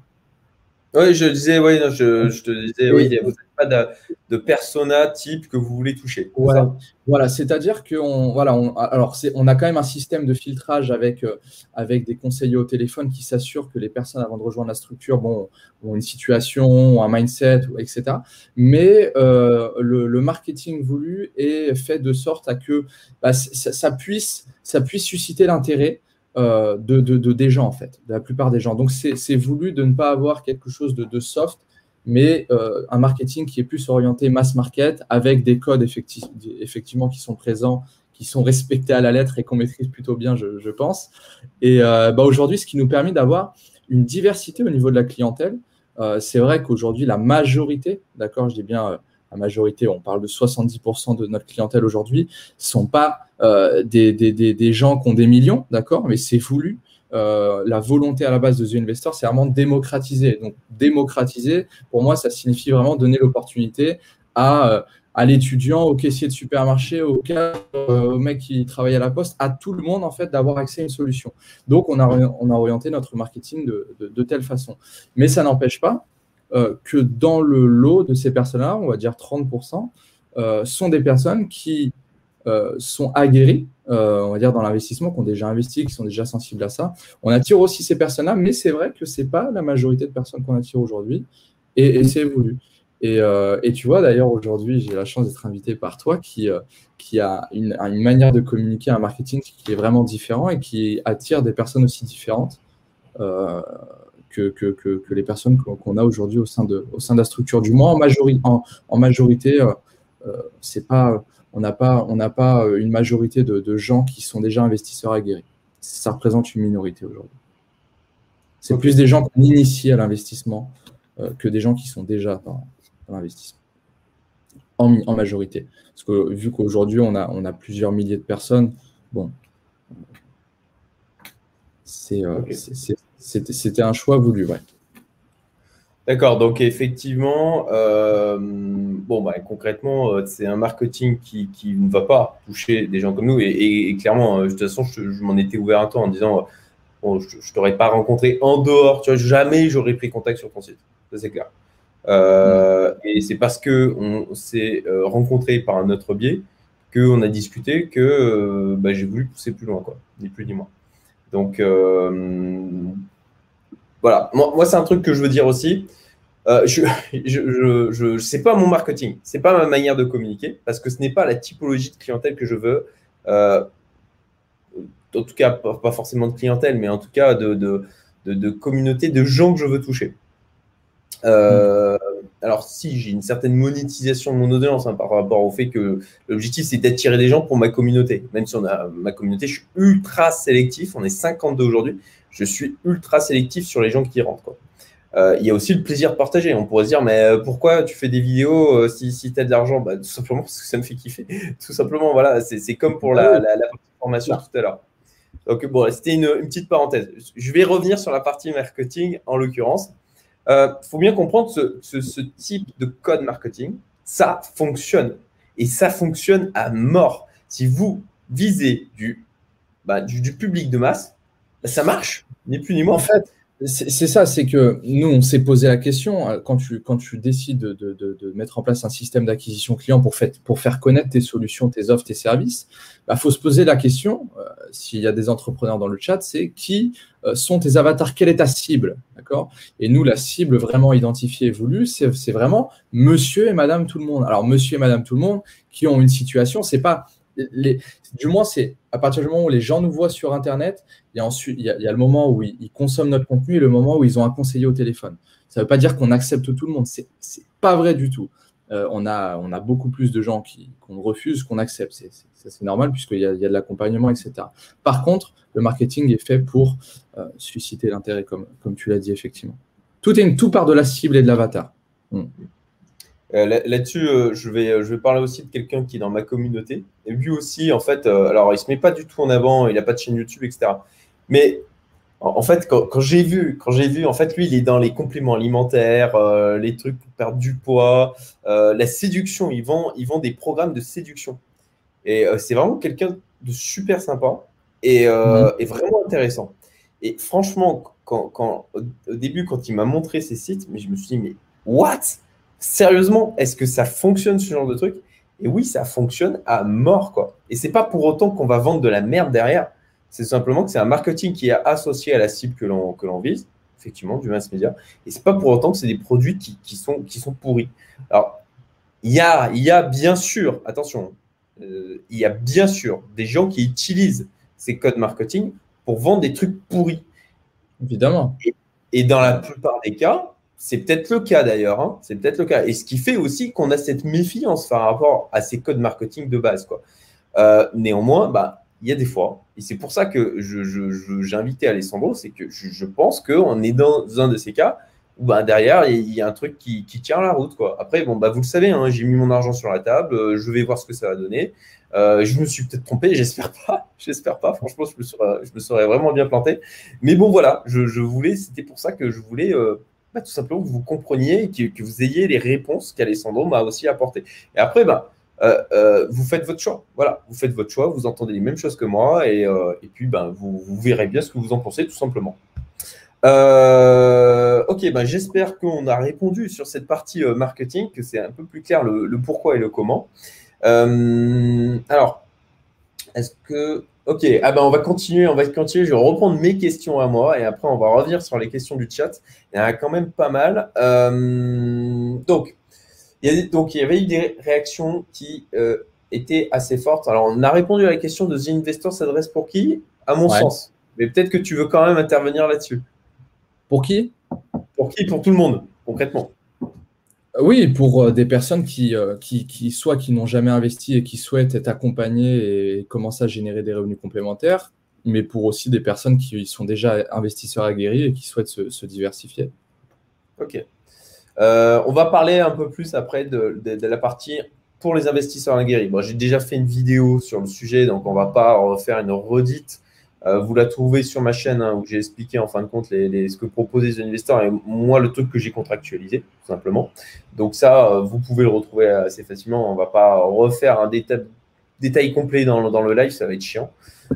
Oui, je disais, oui, je, te disais, oui, vous n'avez pas de, de, persona type que vous voulez toucher. Voilà, voilà c'est-à-dire qu'on voilà, on, alors on a quand même un système de filtrage avec, euh, avec des conseillers au téléphone qui s'assurent que les personnes, avant de rejoindre la structure, bon, ont une situation, un mindset, etc. Mais euh, le, marketing voulu est fait de sorte à que bah, ça, puisse, ça puisse susciter l'intérêt euh, de, des gens, en fait, de la plupart des gens. Donc, c'est voulu de ne pas avoir quelque chose de, soft, mais euh, un marketing qui est plus orienté mass market avec des codes effectivement qui sont présents, qui sont respectés à la lettre et qu'on maîtrise plutôt bien, je, pense. Et euh, bah, aujourd'hui, ce qui nous permet d'avoir une diversité au niveau de la clientèle. c'est vrai qu'aujourd'hui, la majorité, d'accord, je dis bien la majorité, on parle de 70% de notre clientèle aujourd'hui, sont pas euh, des, des, gens qui ont des millions, d'accord, mais c'est voulu. Euh, la volonté à la base de The Investor, c'est vraiment démocratiser. Donc, démocratiser, pour moi, ça signifie vraiment donner l'opportunité à, euh, à l'étudiant, au caissier de supermarché, au, mec qui travaille à la poste, à tout le monde, en fait, d'avoir accès à une solution. Donc, on a, on a orienté notre marketing de, de, telle façon. Mais ça n'empêche pas que dans le lot de ces personnes-là, on va dire 30%, euh, sont des personnes qui euh, sont aguerries, on va dire, dans l'investissement, qui ont déjà investi, qui sont déjà sensibles à ça. On attire aussi ces personnes-là, mais c'est vrai que ce n'est pas la majorité de personnes qu'on attire aujourd'hui, et, c'est voulu. Et, tu vois, d'ailleurs, aujourd'hui, j'ai la chance d'être invité par toi qui, a une, manière de communiquer un marketing qui est vraiment différent et qui attire des personnes aussi différentes que, les personnes qu'on a aujourd'hui au, sein de, au sein de la structure. Du moins, en, majorité, en, majorité euh, euh, c'est pas, on n'a pas, on pas une majorité de, gens qui sont déjà investisseurs aguerris. Ça représente une minorité aujourd'hui. C'est plus des gens qu'on initie à l'investissement euh, que des gens qui sont déjà dans, l'investissement. En, en, majorité. Parce que vu qu'aujourd'hui, on a, on a plusieurs milliers de personnes, bon, c'est c'était un choix voulu, ouais. D'accord, donc effectivement, euh, bon, bah, concrètement, euh, c'est un marketing qui, ne va pas toucher des gens comme nous. Et, clairement, euh, de toute façon, je, m'en étais ouvert un temps en disant, bon, je ne t'aurais pas rencontré en dehors, tu vois, jamais j'aurais pris contact sur ton site. Ça, c'est clair. Et c'est parce qu'on s'est rencontré par un autre biais qu'on a discuté que bah, j'ai voulu pousser plus loin, quoi, ni plus ni moins. Donc, voilà, moi, c'est un truc que je veux dire aussi. Euh, je, je, je, pas mon marketing, c'est pas ma manière de communiquer parce que ce n'est pas la typologie de clientèle que je veux. Euh, en tout cas, pas, forcément de clientèle, mais en tout cas de, communauté, de gens que je veux toucher. Euh, alors, si j'ai une certaine monétisation de mon audience hein, par rapport au fait que l'objectif c'est d'attirer des gens pour ma communauté, même si ma communauté, je suis ultra sélectif, on est 52 aujourd'hui, je suis ultra sélectif sur les gens qui rentrent. Euh, il y a aussi le plaisir de partager. On pourrait se dire, mais euh, pourquoi tu fais des vidéos euh, si, si tu as de l'argent? Bah, Tout simplement parce que ça me fait kiffer. tout simplement, voilà, c'est comme pour la, la, formation tout à l'heure. Donc, bon, c'était une, petite parenthèse. Je vais revenir sur la partie marketing en l'occurrence. Il faut bien comprendre ce, ce, type de code marketing, ça fonctionne. Et ça fonctionne à mort. Si vous visez du, bah, du public de masse, ça marche, ni plus ni moins. En fait, c'est ça, c'est que nous, on s'est posé la question, euh, quand tu, quand tu décides de, de, de mettre en place un système d'acquisition client pour, fait, pour faire connaître tes solutions, tes offres, tes services, il bah, faut se poser la question, euh, s'il y a des entrepreneurs dans le chat, c'est qui euh, sont tes avatars, quelle est ta cible? D'accord? Et nous, la cible vraiment identifiée et voulue, c'est vraiment monsieur et madame tout le monde. Alors, monsieur et madame tout le monde qui ont une situation, c'est pas du moins, c'est à partir du moment où les gens nous voient sur Internet, il y a, ensuite, il y a, le moment où ils, consomment notre contenu et le moment où ils ont un conseiller au téléphone. Ça ne veut pas dire qu'on accepte tout le monde. Ce n'est pas vrai du tout. Euh, on, a, beaucoup plus de gens qu'on refuse qu'on accepte. C'est normal puisqu'il y a, de l'accompagnement, etc. Par contre, le marketing est fait pour euh, susciter l'intérêt, comme, comme tu l'as dit, effectivement. Tout, est, tout part de la cible et de l'avatar. Hmm. Euh, là-dessus, euh, je, vais, euh, je vais parler aussi de quelqu'un qui est dans ma communauté. Et lui aussi, en fait, alors il se met pas du tout en avant, il n'a pas de chaîne YouTube, etc. Mais en, fait, quand, j'ai vu, quand j'ai vu, en fait, lui, il est dans les compléments alimentaires, les trucs pour perdre du poids, la séduction. Ils vend, ils vend des programmes de séduction. Et c'est vraiment quelqu'un de super sympa et, et, vraiment intéressant. Et franchement, quand, quand, au début, quand il m'a montré ces sites, mais je me suis dit, mais what? Sérieusement, est-ce que ça fonctionne ce genre de truc? Et oui, ça fonctionne à mort, quoi. Et c'est pas pour autant qu'on va vendre de la merde derrière. C'est simplement que c'est un marketing qui est associé à la cible que l'on que l'on vise, effectivement, du mass media. Et c'est pas pour autant que c'est des produits qui, qui, sont, qui sont pourris. Alors, il y a, il y a bien sûr, attention, euh, il y a bien sûr des gens qui utilisent ces codes marketing pour vendre des trucs pourris. Évidemment. et dans la plupart des cas, c'est peut-être le cas d'ailleurs. Hein. C'est peut-être le cas. Et ce qui fait aussi qu'on a cette méfiance par rapport à ces codes marketing de base. Quoi. Euh, néanmoins, bah, il y a des fois, et c'est pour ça que j'ai invité Alessandro, c'est que je, pense qu'on est dans un de ces cas où bah, derrière, il y a un truc qui, tient la route. Quoi. Après, bon, bah, vous le savez, hein, j'ai mis mon argent sur la table, euh, je vais voir ce que ça va donner. Euh, je me suis peut-être trompé, j'espère pas. J'espère pas. Franchement, je me, serais, je me serais vraiment bien planté. Mais bon, voilà, je, voulais, c'était pour ça que je voulais tout simplement que vous compreniez et que, vous ayez les réponses qu'Alessandro m'a aussi apportées. Et après, ben, euh, euh, vous faites votre choix. Voilà, vous faites votre choix, vous entendez les mêmes choses que moi et, euh, puis ben, vous, verrez bien ce que vous en pensez tout simplement. ok, ben, j'espère qu'on a répondu sur cette partie marketing, que c'est un peu plus clair le pourquoi et le comment. alors, est-ce que Ok, ah ben on va continuer, on va continuer. Je vais reprendre mes questions à moi et après on va revenir sur les questions du chat. Il y en a quand même pas mal. Euh, donc, il y a, donc, il y avait eu des réactions qui euh, étaient assez fortes. Alors, on a répondu à la question de The Investor s'adresse pour qui? À mon sens. Mais peut-être que tu veux quand même intervenir là-dessus. Pour qui? Pour qui? Pour tout le monde, concrètement. Oui, pour euh, des personnes euh, qui, qui, soit qui n'ont jamais investi et qui souhaitent être accompagnées et commencer à générer des revenus complémentaires, mais pour aussi des personnes qui sont déjà investisseurs aguerris et qui souhaitent se, diversifier. Ok. Euh, on va parler un peu plus après de, la partie pour les investisseurs aguerris. J'ai déjà fait une vidéo sur le sujet, donc on ne va pas refaire une redite euh, vous la trouvez sur ma chaîne hein, où j'ai expliqué en fin de compte les, ce que proposaient les investisseurs et moi le truc que j'ai contractualisé tout simplement. Donc ça, euh, vous pouvez le retrouver assez facilement. On ne va pas refaire un détail, complet dans, le live, ça va être chiant.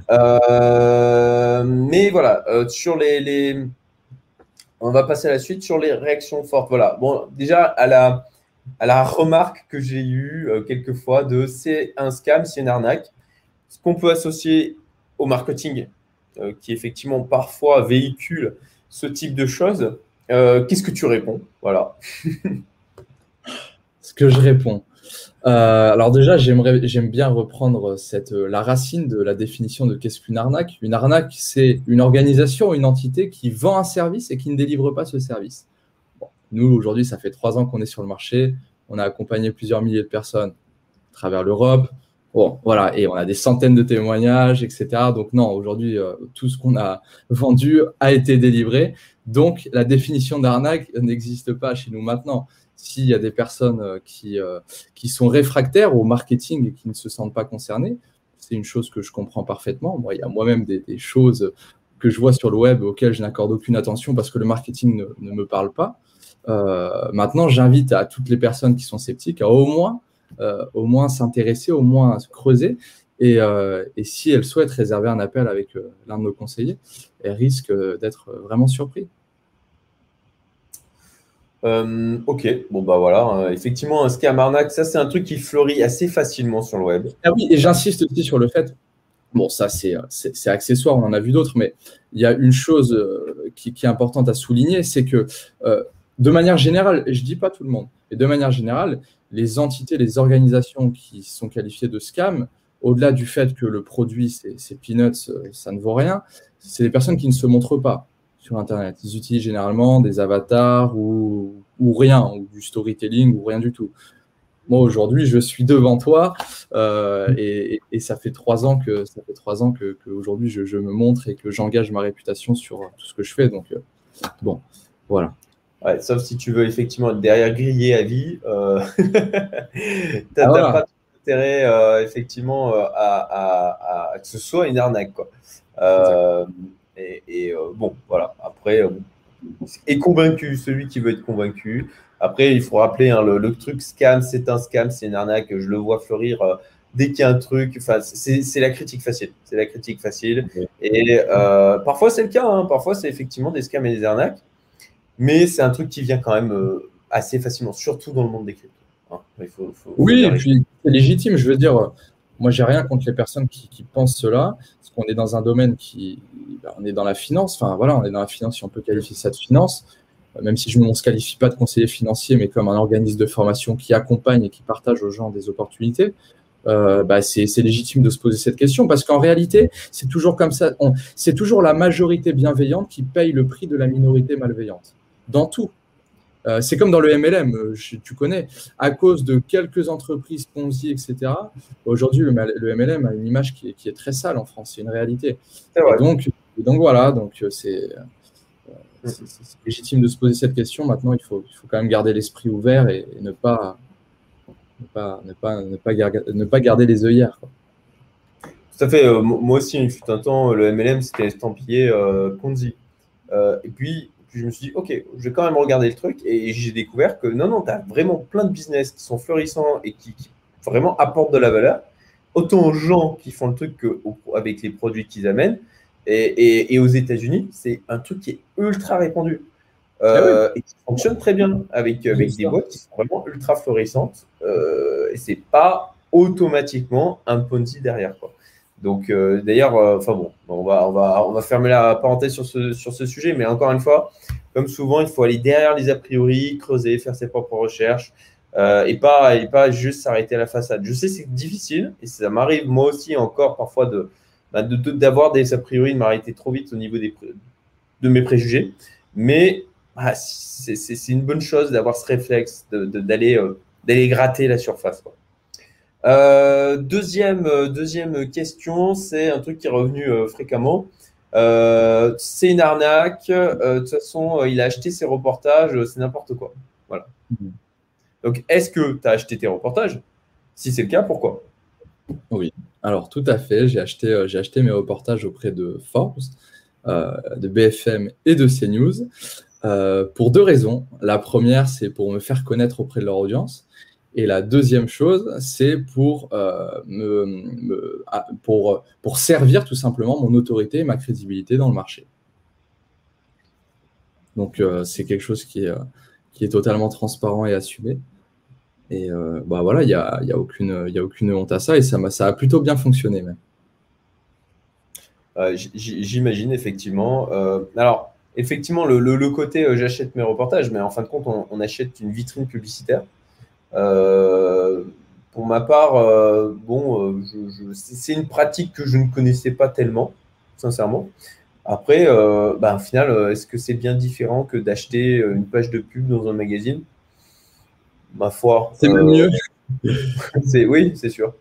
Euh, mais voilà, sur les, on va passer à la suite sur les réactions fortes. Voilà. Bon, déjà à la à la remarque que j'ai eue quelques fois de c'est un scam, c'est une arnaque. Ce qu'on peut associer au marketing qui effectivement parfois véhicule ce type de choses, euh, qu'est-ce que tu réponds? Voilà. Ce que je réponds. Euh, alors déjà, j'aime bien reprendre cette, la racine de la définition de qu'est-ce qu'une arnaque. Une arnaque, c'est une organisation, une entité qui vend un service et qui ne délivre pas ce service. nous, aujourd'hui, ça fait trois ans qu'on est sur le marché. On a accompagné plusieurs milliers de personnes à travers l'Europe, Bon, voilà, et on a des centaines de témoignages, etc. Donc non, aujourd'hui, euh, tout ce qu'on a vendu a été délivré. Donc la définition d'arnaque n'existe pas chez nous maintenant. S'il y a des personnes euh, qui, euh, qui sont réfractaires au marketing et qui ne se sentent pas concernées, c'est une chose que je comprends parfaitement. Moi, il y a moi-même des, choses que je vois sur le web auxquelles je n'accorde aucune attention parce que le marketing ne, ne me parle pas. maintenant, j'invite à toutes les personnes qui sont sceptiques à au moins euh, au moins s'intéresser, au moins creuser. Euh, et, si elle souhaite réserver un appel avec euh, l'un de nos conseillers, elle risque d'être vraiment surpris. ok, bon bah voilà, hein. effectivement un scam arnaque, ça c'est un truc qui fleurit assez facilement sur le web. Ah oui, et j'insiste aussi sur le fait, bon ça c'est accessoire, on en a vu d'autres, mais il y a une chose qui, qui, est importante à souligner, c'est que de manière générale, et je dis pas tout le monde, mais de manière générale, les entités, les organisations qui sont qualifiées de scam, au-delà du fait que le produit, c'est peanuts, euh, ça ne vaut rien, c'est des personnes qui ne se montrent pas sur Internet. Ils utilisent généralement des avatars ou, rien, ou du storytelling ou rien du tout. Moi, aujourd'hui, je suis devant toi euh, et, ça fait trois ans que que, aujourd'hui je, me montre et que j'engage ma réputation sur tout ce que je fais. Donc, euh, bon, voilà sauf si tu veux effectivement être derrière grillé à vie, euh, tu n'as ah, pas intérêt euh, effectivement euh, à, que ce soit une arnaque. Quoi. et, bon, voilà. Après, est convaincu celui qui veut être convaincu. Après, il faut rappeler hein, le, truc scam, c'est un scam, c'est une arnaque. Je le vois fleurir dès qu'il y a un truc. Enfin, c'est la critique facile. C'est la critique facile. Et parfois, c'est le cas. Hein. parfois, c'est effectivement des scams et des arnaques mais c'est un truc qui vient quand même euh, assez facilement, surtout dans le monde des cryptos. Hein. oui, et puis c'est légitime. Je veux dire, euh, moi, j'ai rien contre les personnes qui, pensent cela, parce qu'on est dans un domaine qui, bah, on est dans la finance. Enfin, voilà, on est dans la finance, si on peut qualifier ça de finance. Euh, même si je ne se qualifie pas de conseiller financier, mais comme un organisme de formation qui accompagne et qui partage aux gens des opportunités, bah c'est légitime de se poser cette question parce qu'en réalité, c'est toujours comme ça. C'est toujours la majorité bienveillante qui paye le prix de la minorité malveillante dans tout. Euh, c'est comme dans le MLM, euh, tu connais, à cause de quelques entreprises Ponzi, etc. Aujourd'hui, le, MLM a une image qui est, très sale en France, c'est une réalité. donc, donc voilà, donc euh, c'est légitime de se poser cette question. Maintenant, il faut, il faut quand même garder l'esprit ouvert et, ne, pas, ne, pas, ne, pas, ne, pas, ne pas garder les œillères. Tout à fait. moi aussi, il fut un temps, le MLM, c'était estampillé Ponzi. et puis je me suis dit, OK, je vais quand même regarder le truc. Et j'ai découvert que non, non, tu as vraiment plein de business qui sont florissants et qui, vraiment apportent de la valeur. Autant aux gens qui font le truc qu'avec les produits qu'ils amènent. Et, et, aux États-Unis, c'est un truc qui est ultra répandu. Euh, ah et qui fonctionne très bien avec, avec des boîtes qui sont vraiment ultra florissantes. Euh, et c'est pas automatiquement un Ponzi derrière. Quoi. Donc, euh, d'ailleurs, euh, enfin bon, on va, on, va, on va fermer la parenthèse sur ce, sur ce sujet, mais encore une fois, comme souvent, il faut aller derrière les a priori, creuser, faire ses propres recherches euh, et, pas, et pas juste s'arrêter à la façade. Je sais, c'est difficile et ça m'arrive moi aussi encore parfois de, bah, d'avoir des a priori, de m'arrêter trop vite au niveau des, de mes préjugés, mais ah, c'est une bonne chose d'avoir ce réflexe, d'aller d'aller gratter la surface. Quoi. Euh, deuxième, euh, deuxième question, c'est un truc qui est revenu euh, fréquemment. c'est une arnaque. de toute façon, il a acheté ses reportages, c'est n'importe quoi. Voilà. Mhm. Donc, est-ce que tu as acheté tes reportages? Si c'est le cas, pourquoi? Oui, alors tout à fait. J'ai acheté, j'ai acheté mes reportages auprès de Forbes, de BFM et de CNews pour deux raisons. La première, c'est pour me faire connaître auprès de leur audience. Et la deuxième chose, c'est pour, euh, me, ah, pour, pour servir tout simplement mon autorité et ma crédibilité dans le marché. Donc, euh, c'est quelque chose qui est, qui est totalement transparent et assumé. Et euh, bah voilà, il n'y a, y a, aucune, a aucune honte à ça et ça, ça a plutôt bien fonctionné. J'imagine effectivement. alors, effectivement, le, le, côté j'achète mes reportages, mais en fin de compte, on achète une vitrine publicitaire. Euh, pour ma part, euh, bon, euh, c'est une pratique que je ne connaissais pas tellement, sincèrement. Après, bah, au final, est-ce que c'est bien différent que d'acheter une page de pub dans un magazine? Ma foi. C'est même mieux. oui, c'est sûr.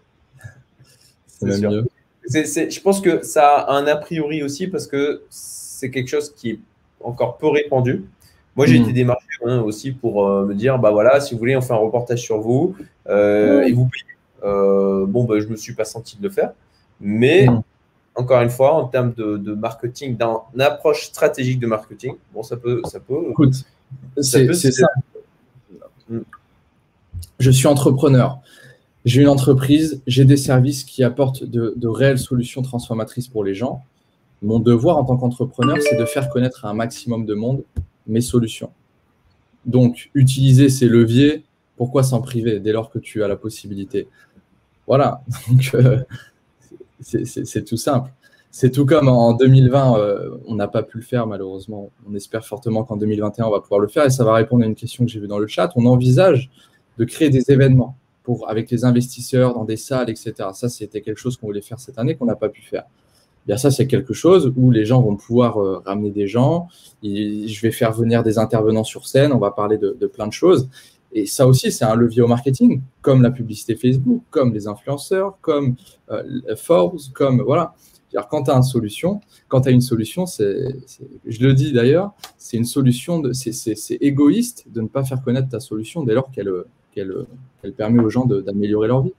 C'est mieux. je pense que ça a un a priori aussi parce que c'est quelque chose qui est encore peu répandu. Moi, j'ai hmm. été démarché hein, aussi pour euh, me dire, bah voilà, si vous voulez, on fait un reportage sur vous euh, et vous payez. Euh, bon, bah, je ne me suis pas senti de le faire. Mais hmm. encore une fois, en termes de, marketing, dans une approche stratégique de marketing, bon, ça peut. Ça peut Écoute, c'est ça. Hmm. Je suis entrepreneur. J'ai une entreprise, j'ai des services qui apportent de, de, réelles solutions transformatrices pour les gens. Mon devoir en tant qu'entrepreneur, c'est de faire connaître à un maximum de monde mes solutions. Donc, utiliser ces leviers, pourquoi s'en priver dès lors que tu as la possibilité? Voilà, donc euh, c'est tout simple. C'est tout comme en 2020, euh, on n'a pas pu le faire malheureusement. On espère fortement qu'en 2021, on va pouvoir le faire et ça va répondre à une question que j'ai vue dans le chat. On envisage de créer des événements avec les investisseurs dans des salles, etc. Ça, c'était quelque chose qu'on voulait faire cette année qu'on n'a pas pu faire. Bien, ça, c'est quelque chose où les gens vont pouvoir euh, ramener des gens. je vais faire venir des intervenants sur scène. On va parler de, plein de choses. Et ça aussi, c'est un levier au marketing, comme la publicité Facebook, comme les influenceurs, comme euh, Forbes, comme voilà. Quand tu as une solution, je le dis d'ailleurs, c'est une solution, c'est, égoïste de ne pas faire connaître ta solution dès lors qu'elle, permet aux gens d'améliorer leur vie.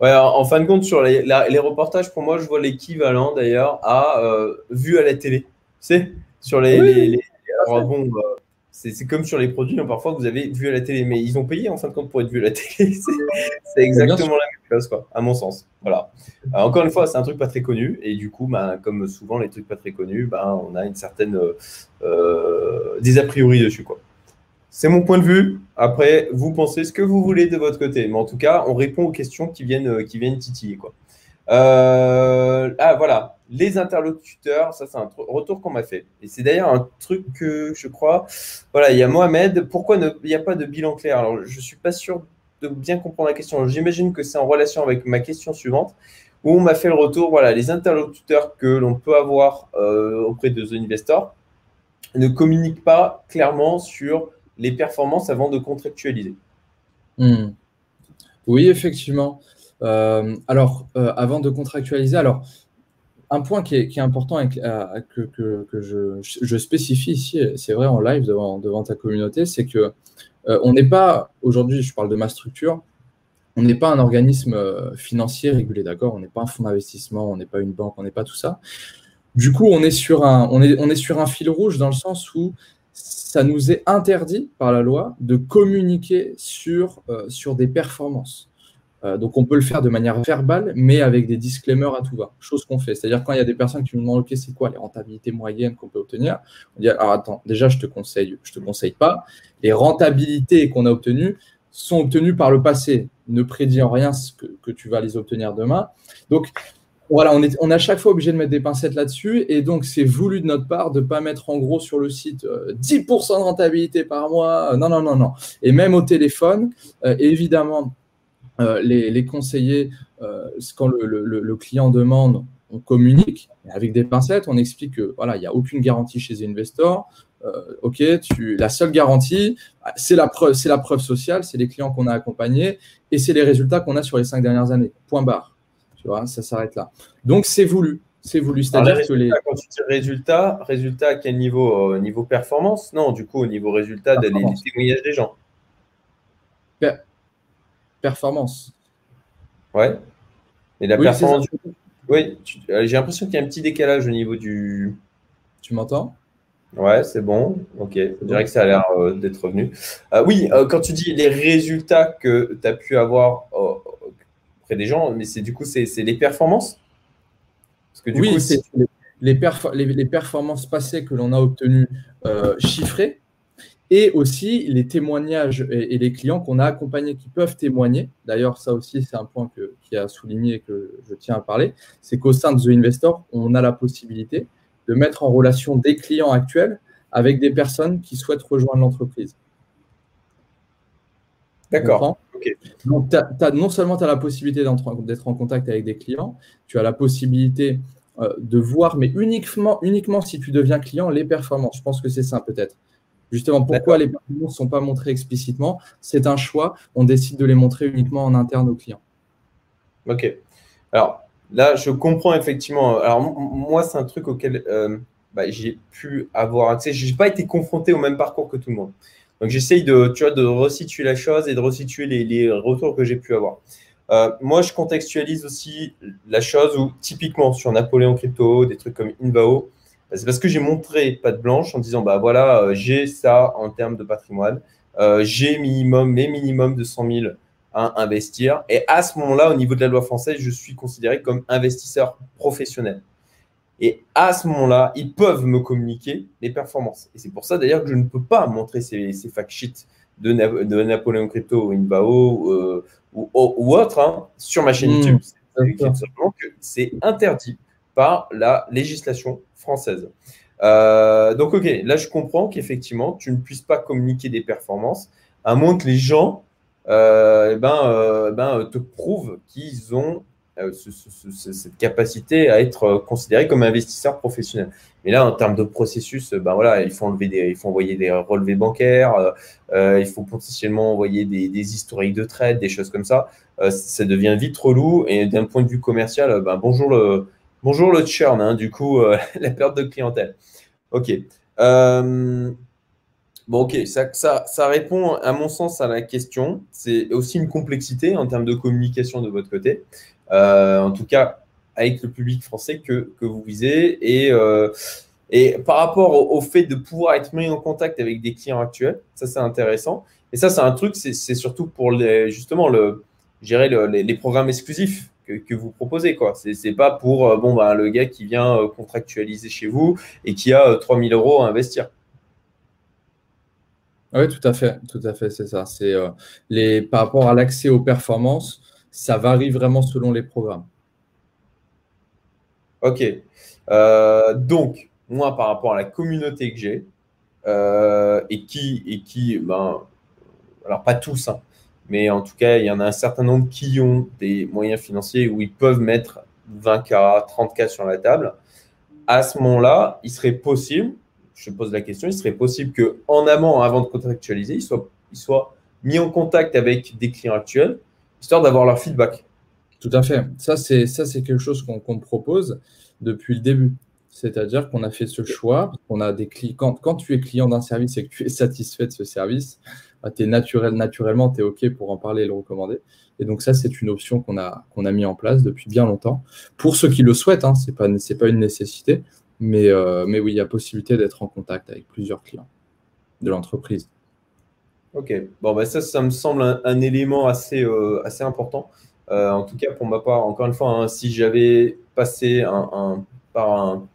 Ouais, en, fin de compte, sur les, les, reportages, pour moi, je vois l'équivalent d'ailleurs à euh, vu à la télé. Tu sais, sur les. les, bon, euh, c'est comme sur les produits, hein, parfois vous avez vu à la télé, mais ils ont payé en fin de compte pour être vu à la télé. c'est exactement la même chose, quoi, à mon sens. Voilà. Euh, encore une fois, c'est un truc pas très connu, et du coup, bah, comme souvent les trucs pas très connus, bah, on a une certaine euh, des a priori dessus, quoi. C'est mon point de vue. Après, vous pensez ce que vous voulez de votre côté, mais en tout cas, on répond aux questions qui viennent, qui viennent titiller, quoi. Euh, ah voilà, les interlocuteurs, ça c'est un retour qu'on m'a fait. Et c'est d'ailleurs un truc que je crois. Voilà, il y a Mohamed. Pourquoi il n'y a pas de bilan clair? Alors je ne suis pas sûr de bien comprendre la question. J'imagine que c'est en relation avec ma question suivante, où on m'a fait le retour. Voilà, les interlocuteurs que l'on peut avoir euh, auprès de The Investor ne communiquent pas clairement sur les performances avant de contractualiser. Hmm. Oui, effectivement. Euh, alors, euh, avant de contractualiser, alors, un point qui est, important et que, je, spécifie ici, c'est vrai en live devant, devant ta communauté, c'est que euh, on n'est pas, aujourd'hui, je parle de ma structure, on n'est pas un organisme financier régulé, d'accord? On n'est pas un fonds d'investissement, on n'est pas une banque, on n'est pas tout ça. Du coup, on est, sur un, on, est, on est sur un fil rouge dans le sens où ça nous est interdit par la loi de communiquer sur, sur des performances. Euh, donc on peut le faire de manière verbale, mais avec des disclaimers à tout va. Chose qu'on fait. C'est-à-dire quand il y a des personnes qui nous demandent OK, c'est quoi les rentabilités moyennes qu'on peut obtenir? On dit alors attends, déjà je te conseille, je te conseille pas. Les rentabilités qu'on a obtenues sont obtenues par le passé. Ne prédis en rien ce que, tu vas les obtenir demain. Donc voilà, on est, on à chaque fois obligé de mettre des pincettes là-dessus. Et donc, c'est voulu de notre part de ne pas mettre en gros sur le site 10% euh, de rentabilité par mois. non, non, non, non. Et même au téléphone, euh, évidemment, euh, les, conseillers, euh, quand le, client demande, on communique avec des pincettes, on explique que voilà, il n'y a aucune garantie chez Investor. Euh, ok, tu, la seule garantie, c'est la preuve, c'est la preuve sociale, c'est les clients qu'on a accompagnés et c'est les résultats qu'on a sur les cinq dernières années. Point barre. Tu vois, ça s'arrête là. Donc c'est voulu. C'est voulu. C'est-à-dire que les. Quand tu dis résultat, résultat à quel niveau Niveau performance? Non, du coup, au niveau résultat des témoignages des gens performance. Ouais. Et la performance. Oui, euh, j'ai l'impression qu'il y a un petit décalage au niveau du. Tu m'entends? Ouais, c'est bon. Ok, je dirais que ça a l'air euh, d'être revenu. Euh, oui, quand tu dis les résultats que tu as pu avoir auprès des gens, mais c'est du coup, c'est les performances Parce que du oui, c'est les, les, performances passées que l'on a obtenues chiffrées et aussi les témoignages et, les clients qu'on a accompagnés qui peuvent témoigner. D'ailleurs, ça aussi, c'est un point que, qui a souligné et que je tiens à parler, c'est qu'au sein de The Investor, on a la possibilité de mettre en relation des clients actuels avec des personnes qui souhaitent rejoindre l'entreprise. D'accord. Donc, non seulement tu as la possibilité d'être en contact avec des clients, tu as la possibilité euh, de voir, mais uniquement, uniquement si tu deviens client, les performances. Je pense que c'est ça peut-être. Justement, pourquoi les performances ne sont pas montrées explicitement C'est un choix. On décide de les montrer uniquement en interne aux clients. Ok. Alors là, je comprends effectivement. Alors moi, c'est un truc auquel euh, bah, j'ai pu avoir accès. Je n'ai pas été confronté au même parcours que tout le monde. Donc j'essaye de, tu vois, de resituer la chose et de resituer les, retours que j'ai pu avoir. Euh, moi, je contextualise aussi la chose où, typiquement, sur Napoléon Crypto, des trucs comme Invao, c'est parce que j'ai montré patte blanche en disant bah voilà, euh, j'ai ça en termes de patrimoine, euh, j'ai minimum, mes minimums de 100 000 à investir. Et à ce moment-là, au niveau de la loi française, je suis considéré comme investisseur professionnel. Et à ce moment-là, ils peuvent me communiquer les performances. Et c'est pour ça d'ailleurs que je ne peux pas montrer ces, ces fact sheets de, de Napoléon Crypto ou Inbao euh, ou, ou, autre hein, sur ma chaîne hmm. YouTube. C'est interdit par la législation française. Euh, donc, ok, là, je comprends qu'effectivement, tu ne puisses pas communiquer des performances, à moins que les gens euh, eh ben, eh ben, te prouvent qu'ils ont euh, cette capacité à être considérés comme investisseurs professionnels. Mais là, en termes de processus, ben voilà, il faut enlever il faut envoyer des relevés bancaires, il faut potentiellement envoyer des, historiques de trade, des choses comme ça. ça devient vite relou. Et d'un point de vue commercial, ben bonjour le, bonjour le churn, hein, du coup, la perte de clientèle. Ok. Bon, ok, ça, ça, répond à mon sens à la question. C'est aussi une complexité en termes de communication de votre côté. Euh, en tout cas, avec le public français que, que vous visez. Et, euh, et par rapport au, fait de pouvoir être mis en contact avec des clients actuels, ça c'est intéressant. Et ça, c'est un truc, c'est surtout pour les, justement le, gérer les, programmes exclusifs que, vous proposez. Ce n'est pas pour euh, bon, bah, le gars qui vient contractualiser chez vous et qui a 3000 euros à investir. Oui, tout à fait, tout à fait, c'est ça. C'est euh, les par rapport à l'accès aux performances, ça varie vraiment selon les programmes. Ok. Euh, donc, moi, par rapport à la communauté que j'ai, euh, et qui, et qui, ben, alors pas tous, hein, mais en tout cas, il y en a un certain nombre qui ont des moyens financiers où ils peuvent mettre 20K, 30K sur la table. À ce moment-là, il serait possible je pose la question, il serait possible qu'en amont, avant de contractualiser, il soit, il soit mis en contact avec des clients actuels, histoire d'avoir leur feedback. Tout à fait. Ça, c'est, ça, c'est quelque chose qu'on, propose depuis le début. C'est-à-dire qu'on a fait ce choix, on a des clients. Quand, tu es client d'un service et que tu es satisfait de ce service, bah, es naturel, naturellement, tu es OK pour en parler et le recommander. Et donc, ça, c'est une option qu'on a, qu'on a mis en place depuis bien longtemps. Pour ceux qui le souhaitent, hein, ce n'est pas une nécessité. Mais, euh, mais oui, il y a possibilité d'être en contact avec plusieurs clients de l'entreprise. Ok, bon, bah ça, ça me semble un, élément assez, euh, assez important. Euh, en tout cas, pour ma part, encore une fois, hein, si j'avais passé un, par un,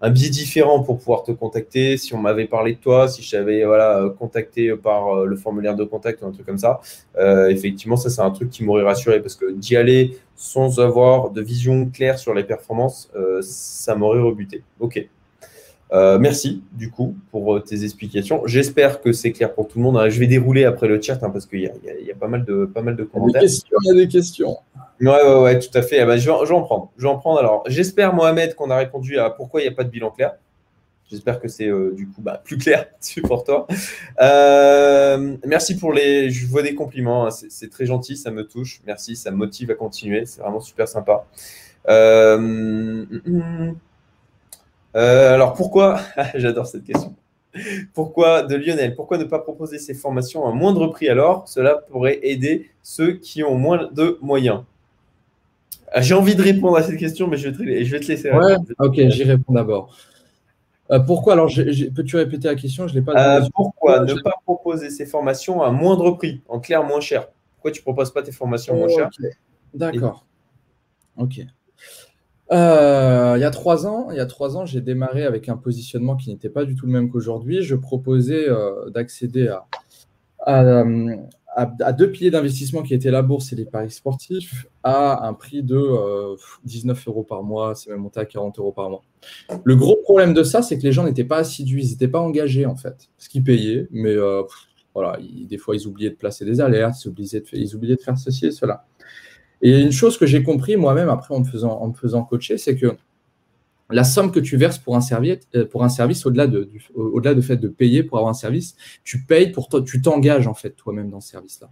un biais différent pour pouvoir te contacter. Si on m'avait parlé de toi, si je t'avais voilà, contacté par euh, le formulaire de contact ou un truc comme ça, euh, effectivement, ça, c'est un truc qui m'aurait rassuré parce que d'y aller sans avoir de vision claire sur les performances, euh, ça m'aurait rebuté. Ok. Merci du coup pour tes explications. J'espère que c'est clair pour tout le monde. Je vais dérouler après le chat hein, parce qu'il y, y, a pas mal de, pas mal de commentaires. Il y a des questions. Ouais, ouais, ouais, tout à fait. Eh ben, je, vais, en prendre. Je vais en prendre. Alors, j'espère, Mohamed, qu'on a répondu à pourquoi il n'y a pas de bilan clair. J'espère que c'est euh, du coup bah, plus clair pour toi. Euh, merci pour les. Je vois des compliments. Hein. C'est très gentil, ça me touche. Merci, ça me motive à continuer. C'est vraiment super sympa. Euh, hum. alors pourquoi J'adore cette question. Pourquoi de Lionel? Pourquoi ne pas proposer ces formations à moindre prix alors? Cela pourrait aider ceux qui ont moins de moyens. Ah, j'ai envie de répondre à cette question, mais je vais te, je vais te laisser répondre. ok, j'y réponds d'abord. Euh, pourquoi? Alors, peux-tu répéter la question? Je l'ai pas. Euh, pourquoi ne pas proposer ces formations à moindre prix, en clair moins cher? Pourquoi tu ne proposes pas tes formations moins chères? D'accord. Ok. Euh, il y a trois ans, il y a trois ans, j'ai démarré avec un positionnement qui n'était pas du tout le même qu'aujourd'hui. Je proposais d'accéder à, à, à, deux piliers d'investissement qui étaient la bourse et les paris sportifs à un prix de 19 euh, euros par mois, c'est même monté à 40 euros par mois. Le gros problème de ça, c'est que les gens n'étaient pas assidus, ils n'étaient pas engagés en fait. Ce qu'ils payaient, mais euh, voilà, des fois ils oubliaient de placer des alertes, ils oubliaient de faire ceci et cela. Et une chose que j'ai compris moi-même après en me faisant, en me faisant coacher, c'est que la somme que tu verses pour un, service, euh, au-delà de, au-delà de fait de payer pour avoir un service, tu payes pour toi, tu t'engages en fait toi-même dans ce service-là.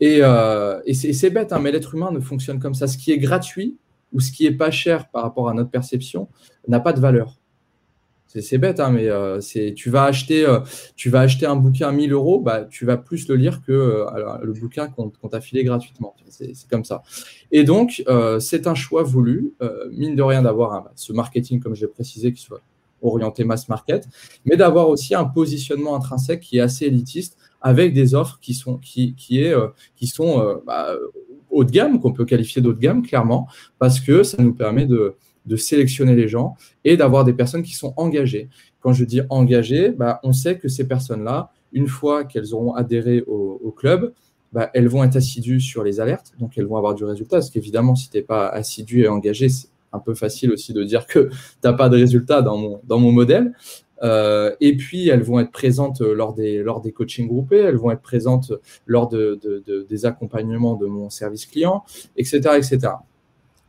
Et, euh, et, c'est, bête, hein, mais l'être humain ne fonctionne comme ça. Ce qui est gratuit ou ce qui est pas cher par rapport à notre perception n'a pas de valeur. C'est bête, hein, mais euh, tu, vas acheter, euh, tu vas acheter un bouquin à 1000 euros, bah, tu vas plus le lire que euh, le bouquin qu'on t'a filé gratuitement. C'est comme ça. Et donc, c'est un choix voulu, mine de rien, d'avoir ce marketing, comme j'ai précisé, qui soit orienté mass market, mais d'avoir aussi un positionnement intrinsèque qui est assez élitiste, avec des offres qui sont, qui, qui sont bah, haut de gamme, qu'on peut qualifier d'haut de gamme, clairement, parce que ça nous permet de de sélectionner les gens et d'avoir des personnes qui sont engagées. Quand je dis engagées, bah, on sait que ces personnes-là, une fois qu'elles auront adhéré au, club, bah, elles vont être assidues sur les alertes, donc elles vont avoir du résultat. Parce qu'évidemment, si tu n'es pas assidu et engagé, c'est un peu facile aussi de dire que tu n'as pas de résultat dans mon, dans mon modèle. Euh, et puis, elles vont être présentes lors des, lors des coachings groupés, elles vont être présentes lors de, des accompagnements de mon service client, etc. etc.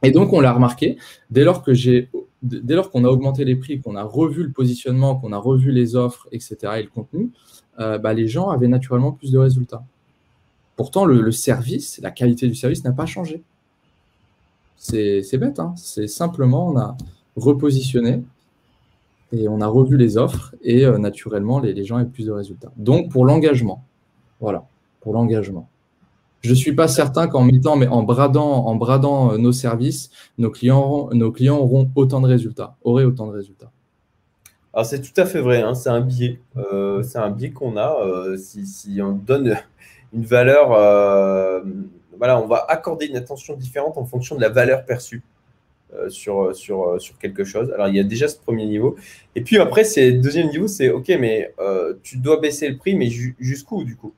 Et donc, on l'a remarqué, dès lors que j'ai, dès lors qu'on a augmenté les prix, qu'on a revu le positionnement, qu'on a revu les offres, etc. et le contenu, euh, bah, les gens avaient naturellement plus de résultats. Pourtant, le, service, la qualité du service n'a pas changé. C'est, bête, hein c'est simplement, on a repositionné et on a revu les offres et euh, naturellement, les, gens ont plus de résultats. Donc, pour l'engagement, voilà, pour l'engagement. Je ne suis pas certain qu'en mettant, mais en bradant, en bradant euh, nos services, nos clients, nos clients auront autant de résultats, auraient autant de résultats. Alors c'est tout à fait vrai, hein, c'est un biais, euh, c'est un biais qu'on a. si, on donne une valeur, voilà, on va accorder une attention différente en fonction de la valeur perçue. Euh, sur, sur, euh, sur quelque chose. Alors, il y a déjà ce premier niveau. Et puis après, c'est deuxième niveau, c'est OK, mais euh, tu dois baisser le prix, mais jusqu'où du coup?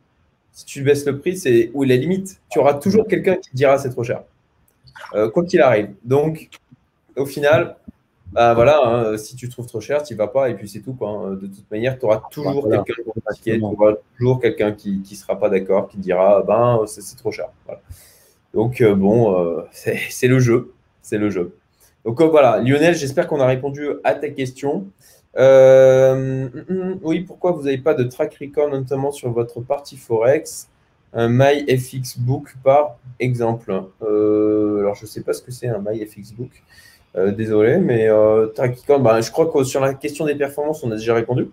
Si tu baisses le prix, c'est où est la limite Tu auras toujours quelqu'un qui te dira c'est trop cher, quoi qu'il arrive. Donc, au final, bah, voilà, hein, si tu trouves trop cher, tu vas pas, et puis c'est tout. Quoi, hein. De toute manière, tu auras toujours quelqu'un qui toujours quelqu'un qui ne sera pas d'accord, qui dira ben c'est trop cher. Donc, bon, c'est le jeu. C'est le jeu. Donc euh, voilà, Lionel, j'espère qu'on a répondu à ta question. Euh, mm, mm, oui, pourquoi vous n'avez pas de track record, notamment sur votre partie Forex? Un MyFXBook, par exemple. Euh, alors, je ne sais pas ce que c'est un MyFXBook. désolé, mais track record, bah, je crois que sur la question des performances, on a déjà répondu.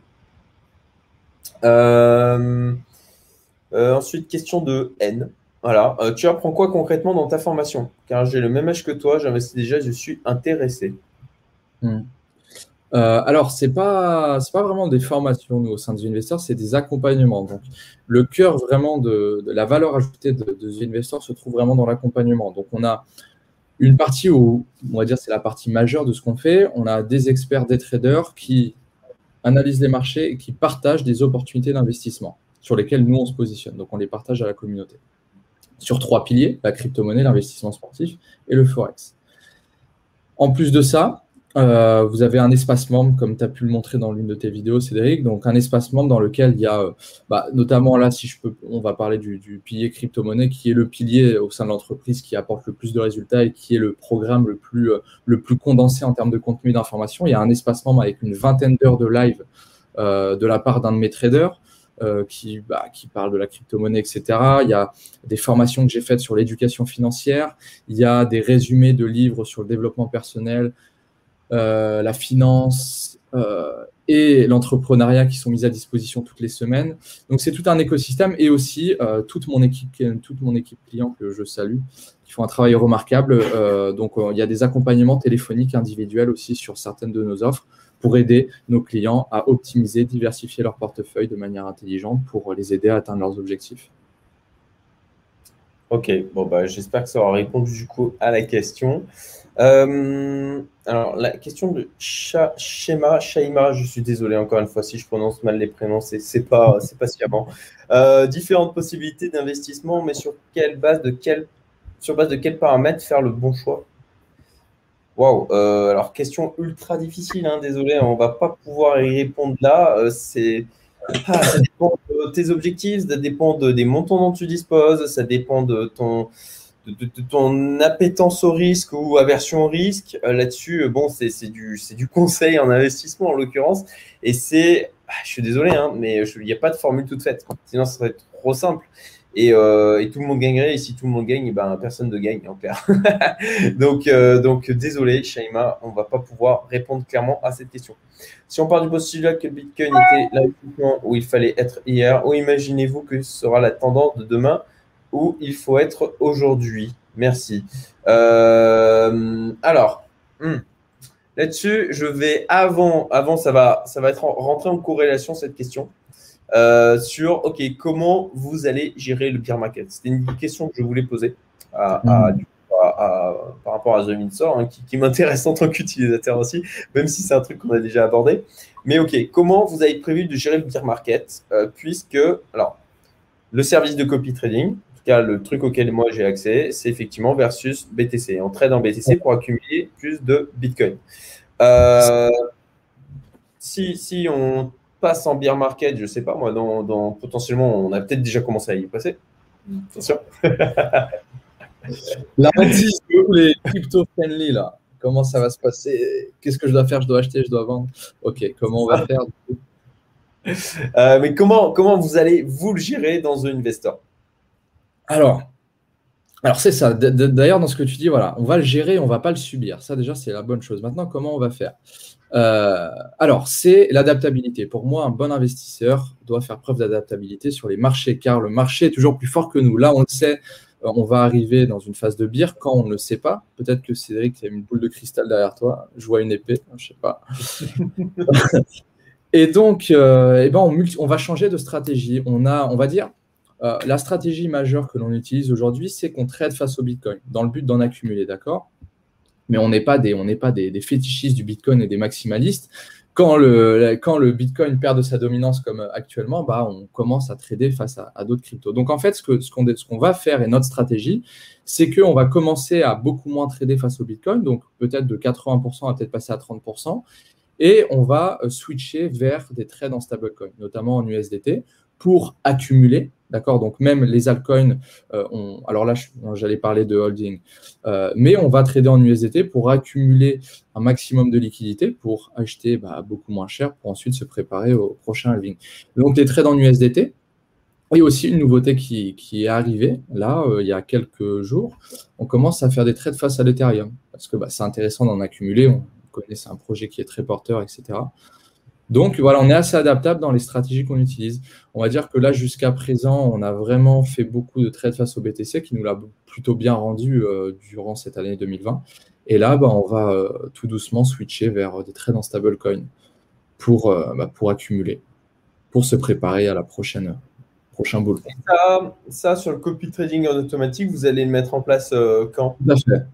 ensuite, question de N. Voilà. Euh, tu apprends quoi concrètement dans ta formation? Car j'ai le même âge que toi, j'investis déjà, je suis intéressé. Hmm. Euh, alors, ce n'est pas, pas vraiment des formations, nous, au sein de Investor, c'est des accompagnements. Donc, le cœur vraiment de, la valeur ajoutée de, de Investor se trouve vraiment dans l'accompagnement. Donc, on a une partie où, on va dire, c'est la partie majeure de ce qu'on fait. On a des experts, des traders qui analysent les marchés et qui partagent des opportunités d'investissement sur lesquelles nous, on se positionne. Donc, on les partage à la communauté sur trois piliers, la crypto-monnaie, l'investissement sportif et le forex. En plus de ça, euh, vous avez un espace membre, comme tu as pu le montrer dans l'une de tes vidéos, Cédric. Donc, un espace membre dans lequel il y a, euh, bah, notamment là, si je peux, on va parler du, pilier crypto-monnaie, qui est le pilier au sein de l'entreprise qui apporte le plus de résultats et qui est le programme le plus, euh, le plus condensé en termes de contenu d'information. Il y a un espace membre avec une vingtaine d'heures de live de la part d'un de mes traders. Euh, qui, bah, qui parle de la crypto-monnaie, etc. Il y a des formations que j'ai faites sur l'éducation financière. Il y a des résumés de livres sur le développement personnel, la finance euh, et l'entrepreneuriat qui sont mis à disposition toutes les semaines. Donc c'est tout un écosystème et aussi toute mon équipe, toute mon équipe client que je salue, qui font un travail remarquable. donc il y a des accompagnements téléphoniques individuels aussi sur certaines de nos offres pour aider nos clients à optimiser, diversifier leur portefeuille de manière intelligente pour les aider à atteindre leurs objectifs. Ok, bon bah, j'espère que ça aura répondu du coup à la question. Euh, alors, la question de Shema, Shaima, je suis désolé encore une fois si je prononce mal les prénoms, c'est pas, sciemment. Euh, différentes possibilités d'investissement, mais sur quelle base, de quel, sur base de quels paramètres faire le bon choix? Waouh, euh, alors question ultra difficile, hein, désolé, on va pas pouvoir y répondre là. C'est, ah, ça dépend de tes objectifs, ça dépend des montants dont tu disposes, ça dépend de ton, de, ton appétence au risque ou aversion au risque. Euh, là-dessus, bon, c'est, du, du conseil en investissement en l'occurrence, et c'est, ah, je suis désolé, hein, mais il n'y a pas de formule toute faite, sinon ça serait trop simple. Euh, et, tout le monde gagnerait. Et si tout le monde gagne, ben, personne ne gagne en clair. donc, euh, donc, désolé, Shaima, on ne va pas pouvoir répondre clairement à cette question. Si on part du postulat que Bitcoin était l'investissement où il fallait être hier, où imaginez-vous que ce sera la tendance de demain où il faut être aujourd'hui? Merci. Euh, alors, hmm. là-dessus, je vais avant, avant ça va, ça va être rentrer en corrélation cette question. Euh, sur OK, comment vous allez gérer le beer market? C'était une question que je voulais poser à, par rapport à The Windsor, hein, qui, m'intéresse en tant qu'utilisateur aussi, même si c'est un truc qu'on a déjà abordé. Mais ok, comment vous avez prévu de gérer le beer market euh, Puisque, alors, le service de copy trading, en tout cas le truc auquel moi j'ai accès, c'est effectivement versus BTC. On trade en BTC pour accumuler plus de Bitcoin. Euh, si, si on passe en beer market, je ne sais pas moi, dans, potentiellement, on a peut-être déjà commencé à y passer. Attention. La les crypto-friendly, là. Comment ça va se passer? Qu'est-ce que je dois faire? Je dois acheter, je dois vendre? Ok, comment on va faire? Euh, Mais comment, comment vous allez vous le gérer dans un investor? Alors, alors c'est ça. D'ailleurs, dans ce que tu dis, voilà, on va le gérer, on va pas le subir. Ça, déjà, c'est la bonne chose. Maintenant, comment on va faire? Euh, Alors, c'est l'adaptabilité. Pour moi, un bon investisseur doit faire preuve d'adaptabilité sur les marchés, car le marché est toujours plus fort que nous. Là, on le sait, euh, on va arriver dans une phase de bière quand on ne le sait pas. Peut-être que Cédric, tu as une boule de cristal derrière toi. Je vois une épée, je sais pas. Et donc, euh, eh ben on, va changer de stratégie. On a, on va dire, euh, la stratégie majeure que l'on utilise aujourd'hui, c'est qu'on trade face au Bitcoin dans le but d'en accumuler, d'accord? Mais on n'est pas, des, on pas des, fétichistes du Bitcoin et des maximalistes. Quand le, quand le Bitcoin perd de sa dominance comme actuellement, bah, on commence à trader face à, d'autres cryptos. Donc en fait, ce qu'on ce va faire et notre stratégie, c'est qu'on va commencer à beaucoup moins trader face au Bitcoin, donc peut-être de 80% à peut-être passer à 30%, et on va euh, switcher vers des trades en stablecoin, notamment en USDT, pour accumuler D'accord? Donc, même les altcoins, euh, alors là, j'allais parler de holding, euh, mais on va trader en USDT pour accumuler un maximum de liquidité pour acheter bah, beaucoup moins cher pour ensuite se préparer au prochain halving. Donc, les trades en USDT. Et aussi une nouveauté qui, est arrivée là, euh, il y a quelques jours, on commence à faire des trades face à l'Ethereum parce que bah, c'est intéressant d'en accumuler. On connaît, c'est un projet qui est très porteur, etc. Donc voilà, on est assez adaptable dans les stratégies qu'on utilise. On va dire que là, jusqu'à présent, on a vraiment fait beaucoup de trades face au BTC qui nous l'a plutôt bien rendu euh, durant cette année 2020. Et là, bah, on va euh, tout doucement switcher vers des trades en stablecoin pour, euh, bah, pour accumuler, pour se préparer à la prochaine prochain. Ça, ça, sur le copy trading en automatique, vous allez le mettre en place quand? Tout à fait.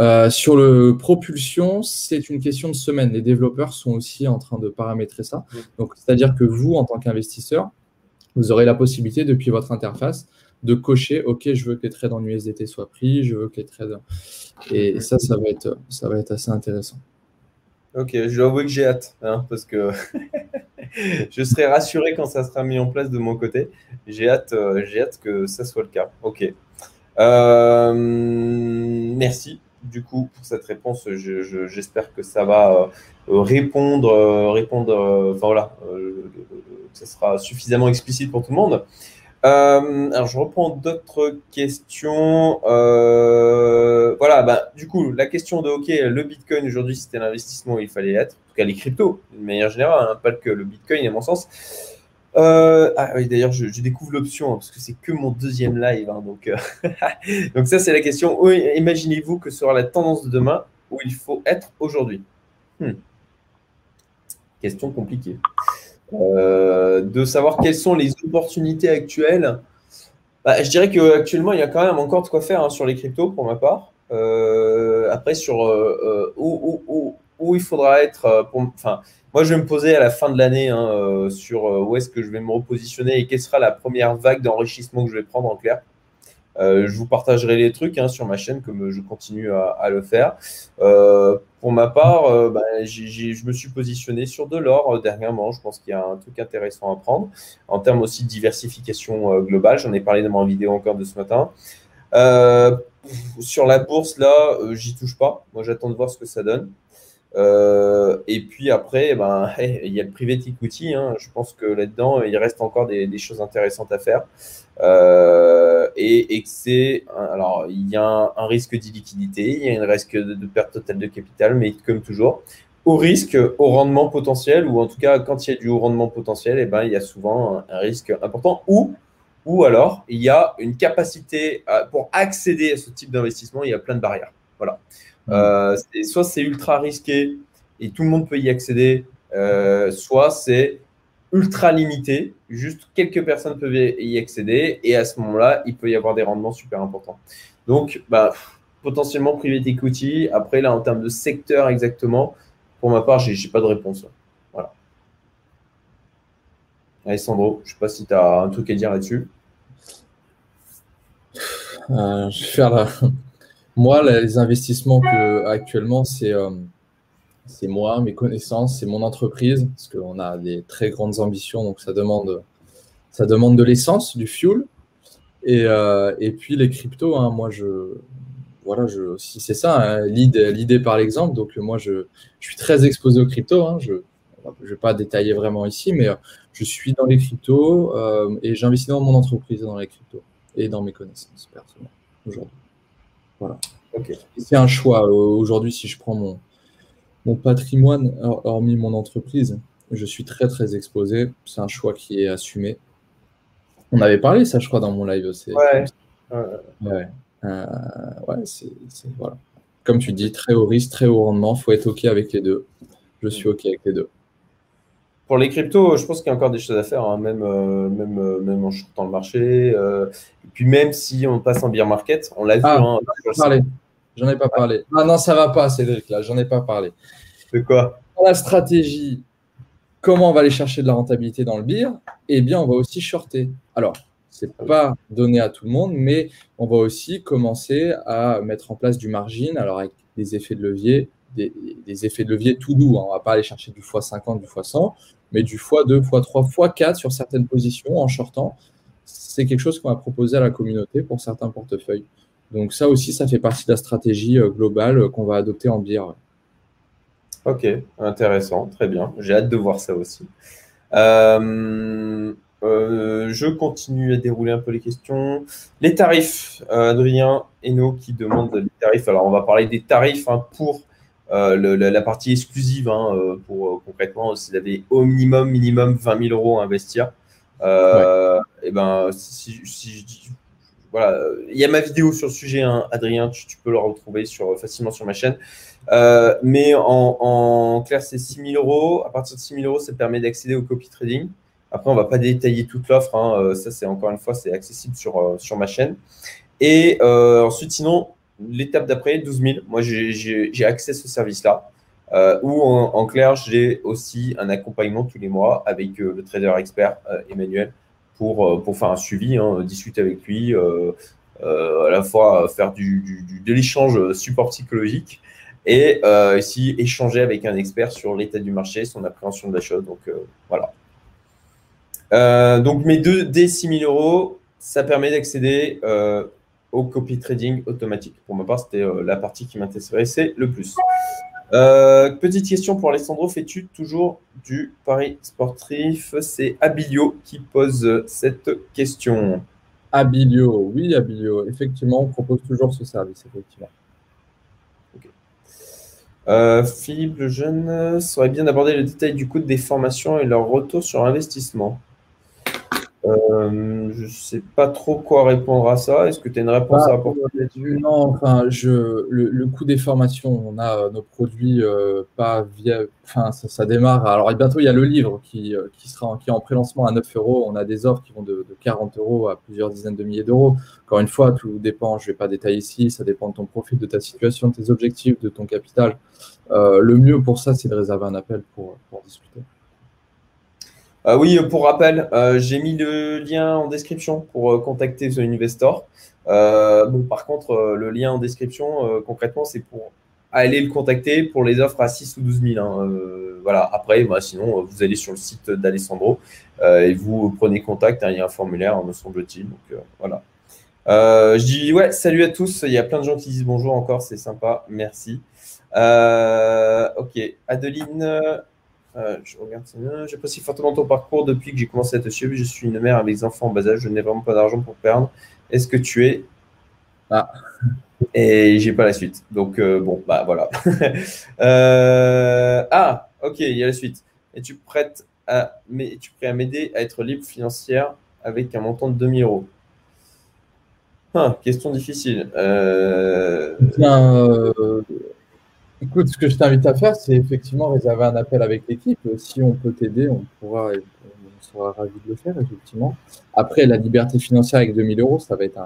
Euh, sur le propulsion, c'est une question de semaine. Les développeurs sont aussi en train de paramétrer ça. Donc, c'est-à-dire que vous, en tant qu'investisseur, vous aurez la possibilité, depuis votre interface, de cocher OK, je veux que les trades en USDT soient pris, je veux que les trades. Et ça, ça va être, ça va être assez intéressant. Ok, je dois avouer que j'ai hâte, hein, parce que je serai rassuré quand ça sera mis en place de mon côté. J'ai hâte, euh, j'ai hâte que ça soit le cas. Ok. Euh, merci du coup pour cette réponse. J'espère que ça va euh, répondre, euh, répondre, euh, enfin voilà, ça sera suffisamment explicite pour tout le monde. alors, je reprends d'autres questions. voilà, bah, du coup, la question de OK, le Bitcoin aujourd'hui, c'était l'investissement où il fallait être, en tout cas les cryptos, de manière générale, hein, pas que le Bitcoin, à mon sens. Euh, ah d'ailleurs, je, découvre l'option hein, parce que c'est que mon deuxième live. Hein, donc, euh, donc, ça, c'est la question. Imaginez-vous que sera la tendance de demain où il faut être aujourd'hui hmm. Question compliquée. Euh, de savoir quelles sont les opportunités actuelles. Bah, je dirais qu'actuellement, il y a quand même encore de quoi faire hein, sur les cryptos pour ma part. après, sur où, il faudra être. Pour, enfin, moi, je vais me poser à la fin de l'année hein, euh, sur euh, où est-ce que je vais me repositionner et quelle sera la première vague d'enrichissement que je vais prendre en clair. Euh, je vous partagerai les trucs hein, sur ma chaîne comme je continue à, le faire. pour ma part, bah, je me suis positionné sur de l'or dernièrement. Je pense qu'il y a un truc intéressant à prendre. En termes aussi de diversification globale, j'en ai parlé dans ma vidéo encore de ce matin. sur la bourse, là, j'y touche pas. Moi, j'attends de voir ce que ça donne. Euh, et puis après, ben, il y a le private equity. Hein. Je pense que là-dedans, il reste encore des, choses intéressantes à faire. Euh, et, que c'est. Alors, il y a un, risque d'illiquidité, il y a un risque de, perte totale de capital, mais comme toujours, au risque, au rendement potentiel, ou en tout cas, quand il y a du haut rendement potentiel, et eh ben, il y a souvent un, risque important. Ou, ou alors, il y a une capacité pour accéder à ce type d'investissement, il y a plein de barrières. Voilà. Euh, soit c'est ultra risqué et tout le monde peut y accéder, euh, soit c'est ultra limité, juste quelques personnes peuvent y accéder et à ce moment-là, il peut y avoir des rendements super importants. Donc, bah, potentiellement private equity. Après, là, en termes de secteur exactement, pour ma part, je n'ai pas de réponse. Voilà. Alessandro, je ne sais pas si tu as un truc à dire là-dessus. Euh, je vais faire la... Moi, les investissements que actuellement, c'est euh, c'est moi, mes connaissances, c'est mon entreprise, parce qu'on a des très grandes ambitions, donc ça demande, ça demande de l'essence, du fuel. Et, euh, et puis les cryptos, hein, moi, je, voilà, je, si c'est ça, hein, l'idée par l'exemple. Donc moi, je, je, suis très exposé aux cryptos. Hein, je ne vais pas détailler vraiment ici, mais je suis dans les cryptos et j'investis dans mon entreprise dans les cryptos et dans mes connaissances personnelles aujourd'hui. Voilà. C'est un choix. Euh, aujourd'hui, si je prends mon, mon patrimoine, hormis mon entreprise, je suis très très exposé. C'est un choix qui est assumé. On avait parlé ça, je crois, dans mon live. Ouais. Ouais. Euh, ouais c'est, voilà. Comme tu dis, très haut risque, très haut rendement. Il faut être OK avec les deux. Je suis OK avec les deux. Pour les cryptos, je pense qu'il y a encore des choses à faire, hein, même, euh, même, euh, même en shortant le marché. Euh, et puis même si on passe en beer market, on l'a vu. Ah, hein, J'en ai pas parlé. Ah non, ça va pas, Cédric, là, j'en ai pas parlé. De quoi? La stratégie, comment on va aller chercher de la rentabilité dans le beer Eh bien, on va aussi shorter. Alors, c'est pas donné à tout le monde, mais on va aussi commencer à mettre en place du margin, alors avec des effets de levier, des, effets de levier tout doux. Hein. On va pas aller chercher du x50, du x100, mais du x2, x3, x4 sur certaines positions en shortant, c'est quelque chose qu'on va proposer à la communauté pour certains portefeuilles. Donc ça aussi, ça fait partie de la stratégie euh, globale euh, qu'on va adopter en bière. Ok, intéressant, très bien. J'ai hâte de voir ça aussi. Euh, je continue à dérouler un peu les questions. Les tarifs, Adrien Hainaut qui demande les tarifs. Alors on va parler des tarifs hein, pour euh, la, partie exclusive, hein, euh, pour euh, concrètement, s'il avait au minimum, minimum 20 000 euros à investir, et ben, si, je dis, voilà, il y a ma vidéo sur le sujet, hein, Adrien, tu, peux le retrouver sur, facilement sur ma chaîne. mais en, clair, c'est 6 000 euros. À partir de 6 000 euros, ça permet d'accéder au copy trading. Après, on va pas détailler toute l'offre. Hein. ça, c'est encore une fois, c'est accessible sur, sur ma chaîne. Et ensuite, sinon, l'étape d'après, 12 000. Moi, j'ai accès à ce service-là. Euh, ou en, clair, j'ai aussi un accompagnement tous les mois avec euh, le trader expert euh, Emmanuel pour, pour faire un suivi, hein, discuter avec lui, à la fois faire du, de l'échange support psychologique et ici échanger avec un expert sur l'état du marché, son appréhension de la chose. Donc voilà. donc mes deux des 6 000 euros, ça permet d'accéder au copy trading automatique. Pour ma part, c'était euh, la partie qui m'intéressait le plus. Euh, petite question pour Alessandro, fais-tu toujours du pari sportif C'est Abilio qui pose cette question. Abilio, oui, Abilio. Effectivement, on propose toujours ce service, effectivement. Euh, Philippe le jeune serait bien d'aborder le détail du coût des formations et leur retour sur investissement. Euh, je ne sais pas trop quoi répondre à ça. Est-ce que tu as une réponse à apporter? Là-dessus Non, enfin, je, le, coût des formations, on a euh, nos produits euh, pas via. Enfin, ça, démarre. Alors, bientôt, il y a le livre qui, qui sera qui est en pré-lancement à 9 euros. On a des offres qui vont de, 40 euros à plusieurs dizaines de milliers d'euros. Encore une fois, tout dépend. Je ne vais pas détailler ici. Ça dépend de ton profil, de ta situation, de tes objectifs, de ton capital. le mieux pour ça, c'est de réserver un appel pour, pour discuter. Euh, oui, pour rappel, euh, j'ai mis le lien en description pour euh, contacter The Investor. par contre, le lien en description, concrètement, c'est pour aller le contacter pour les offres à 6 ou 12 000. Hein. voilà. Après, bah, sinon, vous allez sur le site d'Alessandro et vous prenez contact. Hein, il y a un formulaire, me semble-t-il. Donc, voilà. je dis ouais, salut à tous. Il y a plein de gens qui disent bonjour encore, c'est sympa, merci. ok, Adeline, euh, je regarde J'apprécie fortement ton parcours depuis que j'ai commencé à te suivre. Je suis une mère avec des enfants en bas âge. Je n'ai vraiment pas d'argent pour perdre. Est-ce que tu es? Ah. Et j'ai pas la suite. Donc, euh, bon, bah voilà. Euh, ah, ok, il y a la suite. Es-tu à, mais prêt à m'aider à être libre financière avec un montant de 2000 euros? Ah, Question difficile. Écoute, ce que je t'invite à faire, c'est effectivement réserver un appel avec l'équipe. Si on peut t'aider, on pourra, on sera ravi de le faire, effectivement. Après, la liberté financière avec 2000 euros, ça va être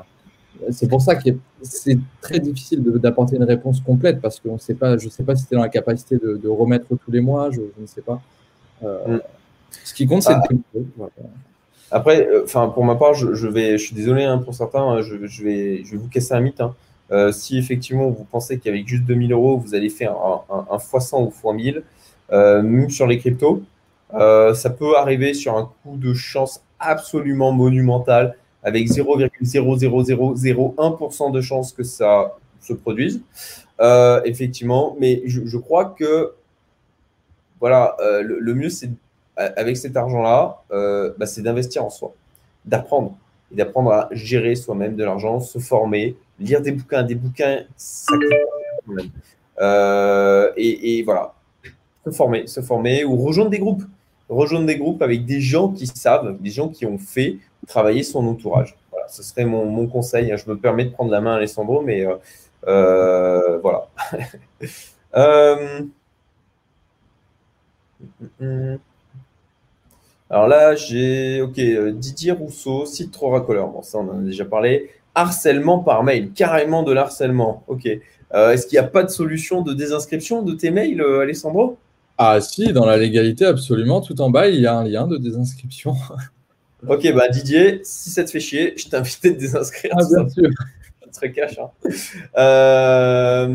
c'est pour ça que c'est très difficile d'apporter une réponse complète parce que sait pas, je ne sais pas si tu es dans la capacité de, remettre tous les mois, je, ne sais pas. Euh, mm. Ce qui compte, c'est ah. de Après, euh, pour ma part, je, vais, je suis désolé hein, pour certains, hein, je, vais, je vais vous casser un mythe. Hein. Euh, si effectivement vous pensez qu'avec juste 2000 euros, vous allez faire un, un, x100 ou x1000, même sur les cryptos, ça peut arriver sur un coup de chance absolument monumental avec 0,00001% de chances que ça se produise. Euh, effectivement, mais je, crois que voilà, euh, le, mieux, c'est avec cet argent-là, euh, bah, c'est d'investir en soi, d'apprendre et d'apprendre à gérer soi-même de l'argent, se former, lire des bouquins, des bouquins, ça coûte et, voilà, se former, se former ou rejoindre des groupes, rejoindre des groupes avec des gens qui savent, des gens qui ont fait travailler son entourage. Voilà, ce serait mon, conseil. Je me permets de prendre la main, Alessandro, mais euh, euh, voilà. Euh, alors là, j'ai ok Didier Rousseau, site trop racoleur. Bon, ça, on en a déjà parlé. Harcèlement par mail, carrément de l'harcèlement. Ok. Est-ce qu'il n'y a pas de solution de désinscription de tes mails, Alessandro? Ah si, dans la légalité, absolument. Tout en bas, il y a un lien de désinscription. Ok, bah Didier, si ça te fait chier, je t'invite à te désinscrire. Ah, bien sûr. Très cash. Hein. Euh,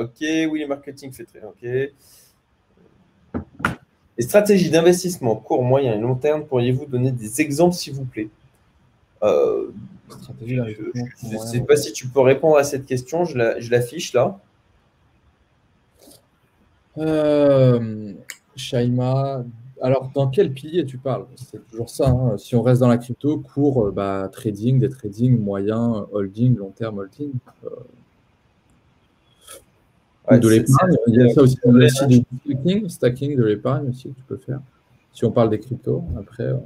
ok, oui, le marketing fait très. Ok. Les stratégies d'investissement court, moyen et long terme, pourriez-vous donner des exemples, s'il vous plaît? Euh, Je ne sais pas si tu peux répondre à cette question. Je l'affiche là. Euh, Shaima, alors, dans quel pilier tu parles? C'est toujours ça. Hein. Si on reste dans la crypto, court, euh, bah, trading, des trading, moyen, holding, long terme holding. Euh. de l'épargne. Il y a ça aussi, du stacking, stacking de l'épargne aussi que tu peux faire. Si on parle des cryptos, après. Euh.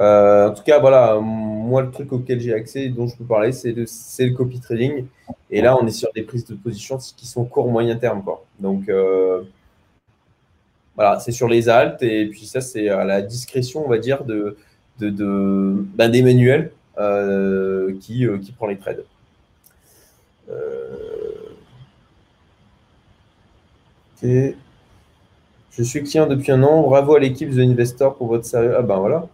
En tout cas, voilà, moi, le truc auquel j'ai accès, dont je peux parler, c'est le, copy trading. Et là, on est sur des prises de position qui sont court, moyen terme. Donc, voilà, c'est sur les altes et puis ça, c'est à la discrétion, on va dire, de, de, ben, des manuels euh, qui, euh, prend les trades. Euh. Je suis client depuis un an. Bravo à l'équipe The Investor pour votre sérieux. Ah ben voilà.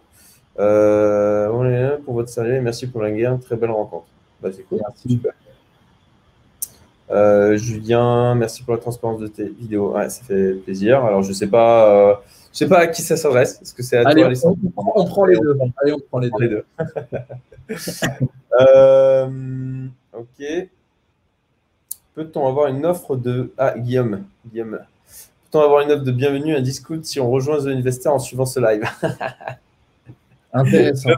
Pour votre sérieux merci pour la guerre. Très belle rencontre. Bah, c'est cool. Merci. Super. Euh, Julien, merci pour la transparence de tes vidéos. ça fait plaisir. Alors, je sais pas, euh, je sais pas à qui ça s'adresse. Est-ce que c'est à toi, on, prend les deux. Allez, on prend les deux. Euh, ok. Peut-on avoir une offre de ah Guillaume, Guillaume. Peut-on avoir une offre de bienvenue à Discord si on rejoint The Investor en suivant ce live? Intéressant. Le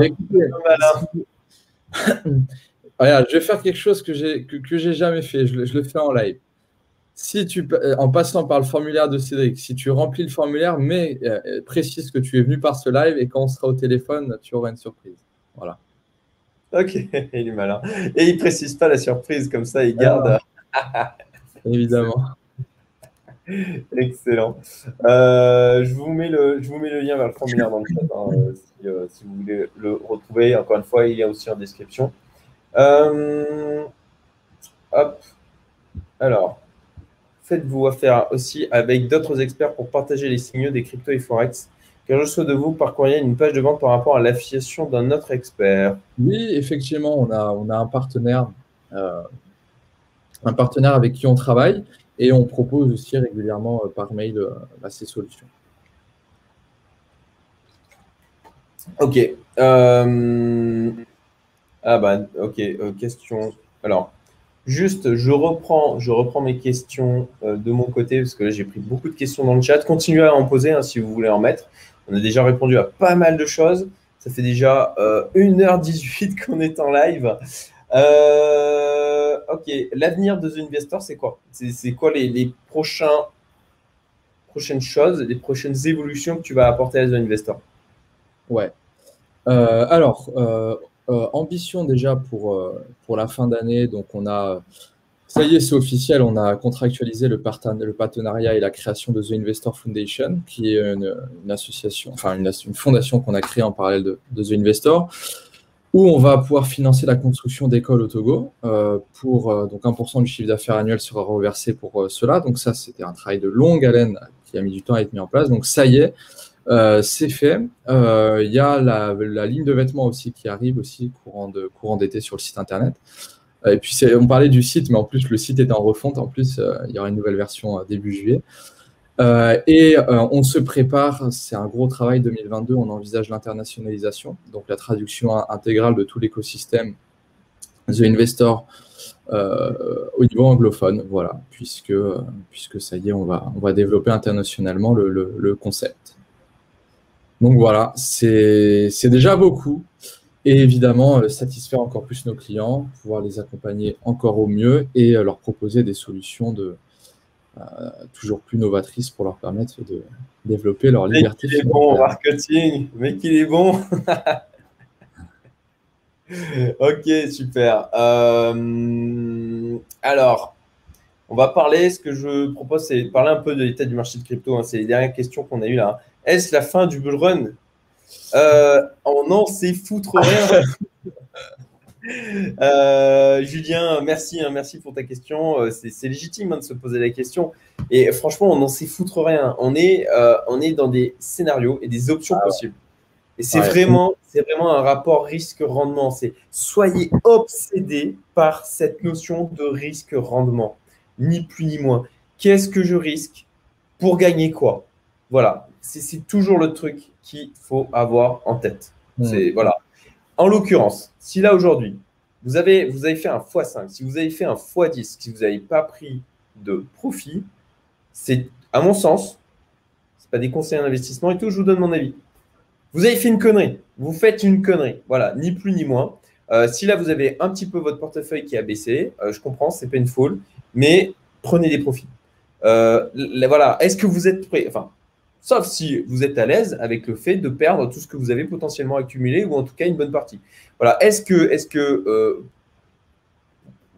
malin. malin. Regarde, je vais faire quelque chose que j'ai que, que jamais fait. Je, le fais en live. Si tu, euh, en passant par le formulaire de Cédric, si tu remplis le formulaire, mais euh, précise que tu es venu par ce live et quand on sera au téléphone, tu auras une surprise. Voilà. Ok, il est malin. Et il précise pas la surprise, comme ça, il garde. Évidemment. Excellent. Euh, je, vous mets le, je vous mets le lien vers le formulaire dans le chat hein, si, si, vous voulez le retrouver. Encore une fois, il a aussi en description. Euh, hop. Alors, faites-vous affaire aussi avec d'autres experts pour partager les signaux des cryptos et forex. Car je reçois de vous par une page de vente par rapport à l'affiliation d'un autre expert. Oui, effectivement, on a, on a un partenaire, euh, un partenaire avec qui on travaille et on propose aussi régulièrement euh, par mail bah, ces solutions. Ok. Euh, ah bah ok, euh, question. Alors, juste, je reprends, je reprends mes questions euh, de mon côté parce que là j'ai pris beaucoup de questions dans le chat. Continuez à en poser hein, si vous voulez en mettre. On a déjà répondu à pas mal de choses. Ça fait déjà 1h18 euh, qu'on est en live. Ok, l'avenir de The Investor, c'est quoi? C'est quoi les, prochains, prochaines choses, les prochaines évolutions que tu vas apporter à The Investor Ouais. alors, euh, ambition déjà pour, euh, pour la fin d'année. Donc, on a Ça y est, c'est officiel. On a contractualisé le, partenariat et la création de The Investor Foundation, qui est une, association, enfin une, fondation qu'on a créée en parallèle de, The Investor, où on va pouvoir financer la construction d'écoles au Togo. Euh, pour euh, donc 1% du chiffre d'affaires annuel sera reversé pour euh, cela. Donc ça, c'était un travail de longue haleine qui a mis du temps à être mis en place. Donc ça y est, c'est fait. Il y a la, la, ligne de vêtements aussi qui arrive aussi courant de courant d'été sur le site internet. Et puis, on parlait du site, mais en plus, le site est en refonte. En plus, euh, il y aura une nouvelle version euh, début juillet. Euh, et on se prépare, c'est un gros travail 2022, on envisage l'internationalisation, donc la traduction intégrale de tout l'écosystème The Investor au niveau anglophone, voilà, puisque, puisque ça y est, on va, on va développer internationalement le, le concept. Donc voilà, c'est déjà beaucoup. Et évidemment, euh, satisfaire encore plus nos clients, pouvoir les accompagner encore au mieux et euh, leur proposer des solutions de, euh, toujours plus novatrices pour leur permettre de développer leur liberté. Mais qu'il est bon marketing, mais qu'il est bon. ok, super. alors, on va parler, ce que je propose, c'est parler un peu de l'état du marché de crypto. Hein. C'est les dernières questions qu'on a eues là. Est-ce la fin du bull run? Euh, on n'en sait foutre rien. Euh, Julien, merci, hein, merci pour ta question. Euh, c'est légitime hein, de se poser la question. Et franchement, on n'en sait foutre rien. On est, on est dans des scénarios et des options ah possibles. Et c'est vraiment, c'est vraiment un rapport risque-rendement. C'est soyez obsédés par cette notion de risque-rendement, ni plus ni moins. Qu'est-ce que je risque pour gagner quoi? Voilà, c'est toujours le truc qu'il faut avoir en tête. Hmm. C'est voilà. En l'occurrence, si là aujourd'hui, vous avez, vous avez fait un x5, si vous avez fait un x10, si vous n'avez pas pris de profit, c'est, à mon sens, ce pas des conseils d'investissement et tout, je vous donne mon avis. Vous avez fait une connerie. Vous faites une connerie. Voilà, ni plus ni moins. Euh, si là, vous avez un petit peu votre portefeuille qui a baissé, euh, je comprends, c'est painful, mais prenez des profits. Euh, voilà, est-ce que vous êtes prêt Enfin, Sauf si vous êtes à l'aise avec le fait de perdre tout ce que vous avez potentiellement accumulé ou en tout cas une bonne partie. Voilà. Est-ce que, est-ce que, euh,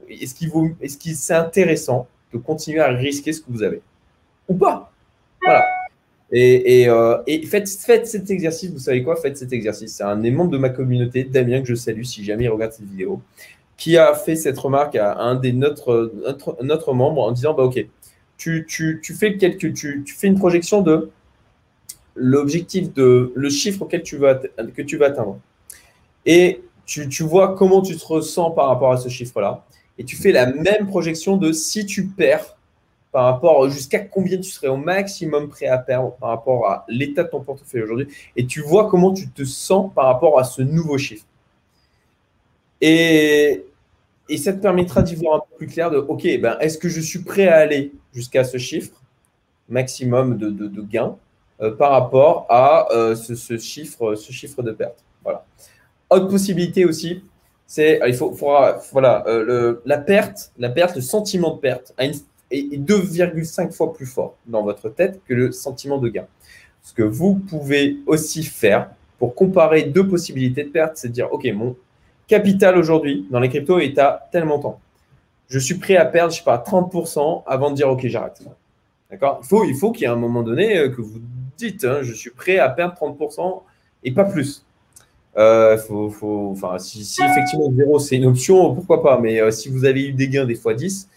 est-ce qu'il est-ce c'est intéressant de continuer à risquer ce que vous avez? Ou pas? Voilà. Et, et, euh, et faites, faites, cet exercice. Vous savez quoi? Faites cet exercice. C'est un des membres de ma communauté, Damien, que je salue si jamais il regarde cette vidéo, qui a fait cette remarque à un des notre, notre, membres en disant bah ok, tu, tu, tu fais tu, tu fais une projection de l'objectif de le chiffre auquel tu vas que tu vas atteindre. Et tu, vois comment tu te ressens par rapport à ce chiffre-là. Et tu fais la même projection de si tu perds par rapport jusqu'à combien tu serais au maximum prêt à perdre par rapport à l'état de ton portefeuille aujourd'hui. Et tu vois comment tu te sens par rapport à ce nouveau chiffre. Et, et ça te permettra d'y voir un peu plus clair de, OK, ben, est-ce que je suis prêt à aller jusqu'à ce chiffre maximum de, de, gains par rapport à euh, ce, chiffre, ce chiffre de perte. Voilà. Autre possibilité aussi, c'est il faut, voilà, euh, la perte, la perte, le sentiment de perte est 2,5 fois plus fort dans votre tête que le sentiment de gain. Ce que vous pouvez aussi faire pour comparer deux possibilités de perte, c'est de dire, OK, mon capital aujourd'hui dans les cryptos est à tel montant. Je suis prêt à perdre, je sais pas, 30% avant de dire, OK, j'arrête. D'accord? Il faut, il faut qu'il y ait un moment donné que vous dites, hein, je suis prêt à perdre 30% et pas plus. Euh, faut, faut, enfin, si, effectivement zéro c'est une option, pourquoi pas. Mais euh, si vous avez eu des gains des fois 10,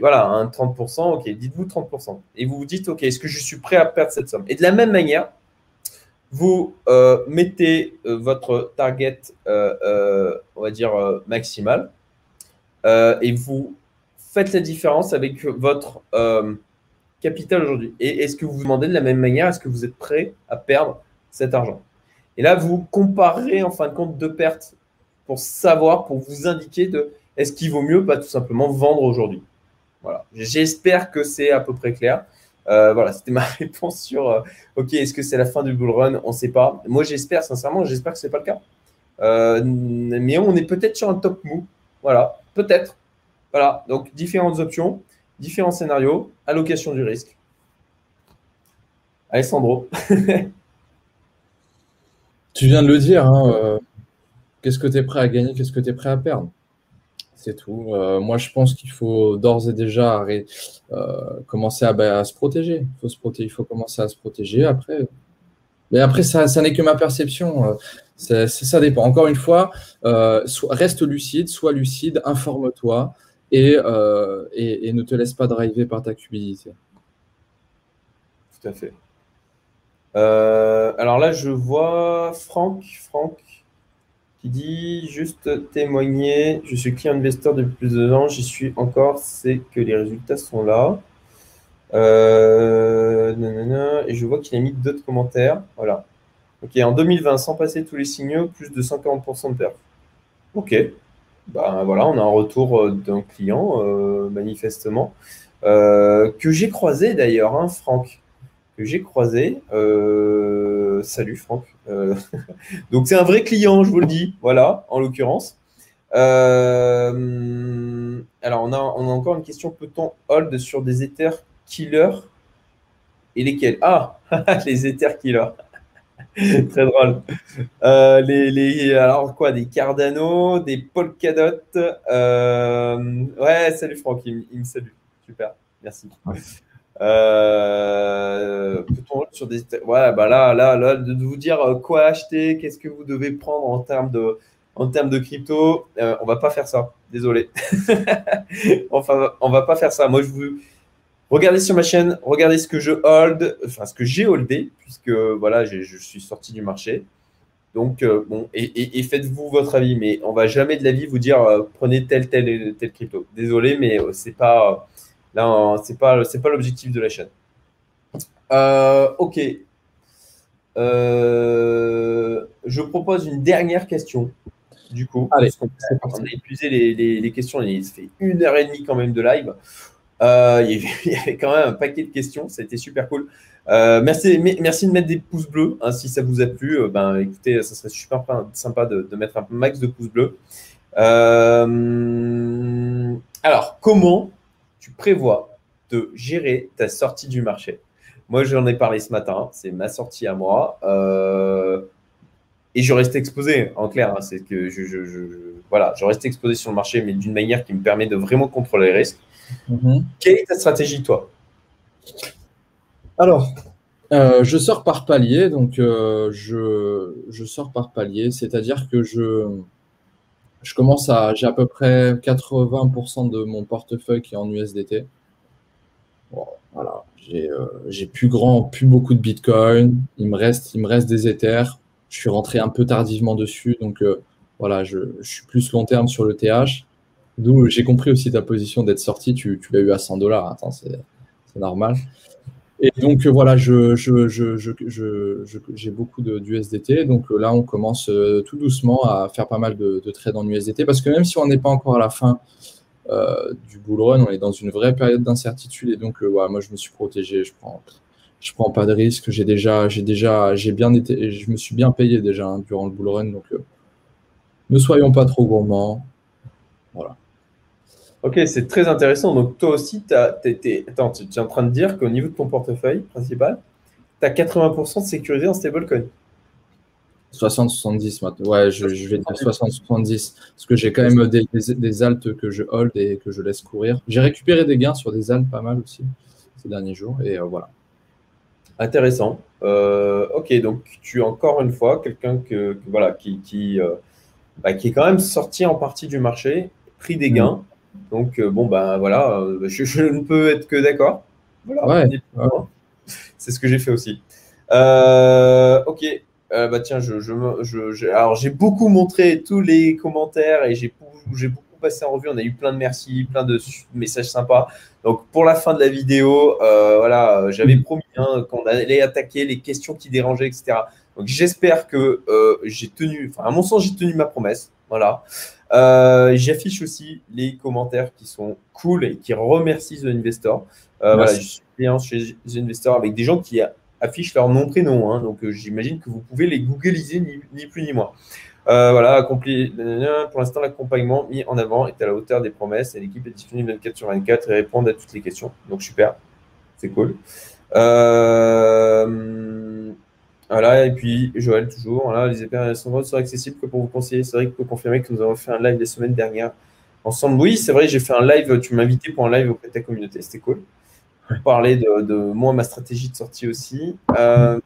voilà, un 30%, ok, dites-vous 30%. Et vous vous dites, ok, est-ce que je suis prêt à perdre cette somme? Et de la même manière, vous euh, mettez votre target, on va dire, maximal, et vous faites la différence avec votre capital aujourd'hui Et est-ce que vous vous demandez de la même manière, est-ce que vous êtes prêt à perdre cet argent? Et là, vous comparez en fin de compte deux pertes pour savoir, pour vous indiquer de est-ce qu'il vaut mieux pas tout simplement vendre aujourd'hui? Voilà. J'espère que c'est à peu près clair. Euh, voilà, c'était ma réponse sur euh, OK, est-ce que c'est la fin du bull run? On ne sait pas. Moi, j'espère, sincèrement, j'espère que ce n'est pas le cas. Euh, mais on est peut-être sur un top move. Voilà, peut-être. Voilà, donc différentes options différents scénarios, allocation du risque. Alessandro. tu viens de le dire, hein, euh, qu'est-ce que tu es prêt à gagner, qu'est-ce que tu es prêt à perdre? C'est tout. moi, je pense qu'il faut d'ores et déjà commencer à, se protéger. Il faut se protéger. Il faut commencer à se protéger. Après, mais après, ça, ça n'est que ma perception. ça dépend. Encore une fois, reste lucide, sois lucide, informe-toi et, et, ne te laisse pas driver par ta cupidité. Tout à fait. Euh, alors là, je vois Franck, Franck qui dit juste témoigner. Je suis client investeur depuis plus de ans, j'y suis encore, c'est que les résultats sont là. Euh, et je vois qu'il a mis d'autres commentaires. Voilà. Ok, en 2020, sans passer tous les signaux, plus de 140% de perte. Ok. Ben voilà, on a un retour euh, d'un client, manifestement, que j'ai croisé d'ailleurs, hein, Franck que j'ai croisé. Euh, salut Franck. Euh, donc c'est un vrai client, je vous le dis, voilà, en l'occurrence. Euh, alors on a, on a encore une question, peut-on hold sur des Ethers killers et lesquels? Ah, les Ethers killers. Très drôle. les, les, alors quoi, des Cardano, des Polkadot. ouais, salut Franck, il, il, me salue. Super, merci. Euh, peut-on sur des. Ouais, bah là, là, là, de vous dire euh, quoi acheter, qu'est-ce que vous devez prendre en termes de, en termes de crypto, euh, on va pas faire ça. Désolé. enfin, on va pas faire ça. Moi, je vous. Regardez sur ma chaîne, regardez ce que je hold, enfin ce que j'ai holdé, puisque voilà, je suis sorti du marché. Donc, bon, et, faites-vous votre avis, mais on va jamais de la vie vous dire prenez tel, tel, tel crypto. Désolé, mais c'est pas Là, ce n'est pas, pas l'objectif de la chaîne. Euh, ok. Euh, je propose une dernière question. Du coup, Allez, on, a épuisé les, questions. Il se fait une heure et demie quand même de live. Euh, il, y avait, quand même un paquet de questions. Ça a été super cool. merci, merci de mettre des pouces bleus. Hein, si ça vous a plu, ben, écoutez, ça serait super sympa de, mettre un max de pouces bleus. alors, comment tu prévois de gérer ta sortie du marché? Moi, j'en ai parlé ce matin, c'est ma sortie à moi. Euh, et je reste exposé, en clair. Hein, c'est que voilà, je reste exposé sur le marché, mais d'une manière qui me permet de vraiment contrôler les risques. Mhm. Quelle est ta stratégie, toi? Alors, euh, je sors par palier. Donc, euh, je, je, sors par palier, c'est-à-dire que je, je commence à, j'ai à peu près 80% de mon portefeuille qui est en USDT. voilà, j'ai, euh, j'ai plus grand, plus beaucoup de Bitcoin. Il me reste, il me reste des Ethers. Je suis rentré un peu tardivement dessus, donc voilà, je, je, suis plus long terme sur le TH. D'où j'ai compris aussi ta position d'être sorti. Tu, l'as eu à 100 dollars. C'est, normal. Et donc euh, voilà, j'ai beaucoup d'USDT. Donc euh, là, on commence euh, tout doucement à faire pas mal de, trades en USDT parce que même si on n'est pas encore à la fin du bull run, on est dans une vraie période d'incertitude. Et donc, moi, je me suis protégé. Je prends, je prends pas de risque. J'ai déjà, j'ai déjà, j'ai bien été, je me suis bien payé déjà hein, durant le bull run. Donc, ne soyons pas trop gourmands. Voilà. Ok, c'est très intéressant. Donc, toi aussi, tu es, en train de dire qu'au niveau de ton portefeuille principal, tu as 80% de sécurité en stablecoin. 60-70 maintenant. Ouais, je, vais dire 60-70. Parce que j'ai quand même des, des, altes que je hold et que je laisse courir. J'ai récupéré des gains sur des altes pas mal aussi ces derniers jours. Et euh, voilà. Intéressant. Euh, ok, donc tu es encore une fois quelqu'un que, voilà, qui, qui, euh, bah, qui est quand même sorti en partie du marché, pris des mm. gains. Donc, euh, bon, ben voilà, euh, je, ne peux être que d'accord. Voilà, c'est ce que j'ai fait aussi. Euh, ok, bah tiens, je, je, alors j'ai beaucoup montré tous les commentaires et j'ai beaucoup passé en revue. On a eu plein de merci, plein de messages sympas. Donc pour la fin de la vidéo, voilà, j'avais mm. promis hein, qu'on allait attaquer les questions qui dérangeaient, etc. Donc j'espère que j'ai tenu, enfin à mon sens j'ai tenu ma promesse. Voilà. Euh, j'affiche aussi les commentaires qui sont cool et qui remercient The Investor. Euh, voilà, je suis client chez The Investor avec des gens qui affichent leur nom prénom. Hein, donc euh, j'imagine que vous pouvez les googliser ni, plus ni moins. voilà, accompli. Pour l'instant, l'accompagnement mis en avant est à la hauteur des promesses et l'équipe est disponible 24 sur 24 et répond à toutes les questions. Donc super, c'est cool. Euh, voilà, et puis Joël, toujours. Voilà, les opérations sont accessibles que pour vous conseiller. C'est vrai que vous confirmer que nous avons fait un live les semaines dernières ensemble. Oui, c'est vrai, j'ai fait un live. Tu m'as invité pour un live auprès de ta communauté. C'était cool. Pour parler de, de, moi, ma stratégie de sortie aussi. Euh,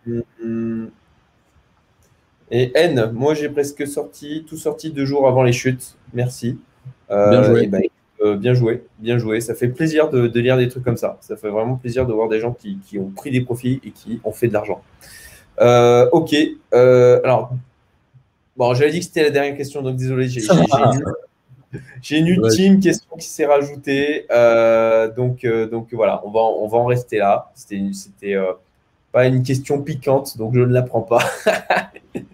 et N, moi j'ai presque sorti, tout sorti deux jours avant les chutes. Merci. Euh, bien joué. Ben, euh, bien joué, bien joué. Ça fait plaisir de, lire des trucs comme ça. Ça fait vraiment plaisir de voir des gens qui, ont pris des profits et qui ont fait de l'argent. Euh, ok. alors, bon, j'avais dit que c'était la dernière question, donc désolé. J'ai une ultime question qui s'est rajoutée. donc, donc voilà, on va, on va en rester là. C'était pas une question piquante, donc je ne la prends pas.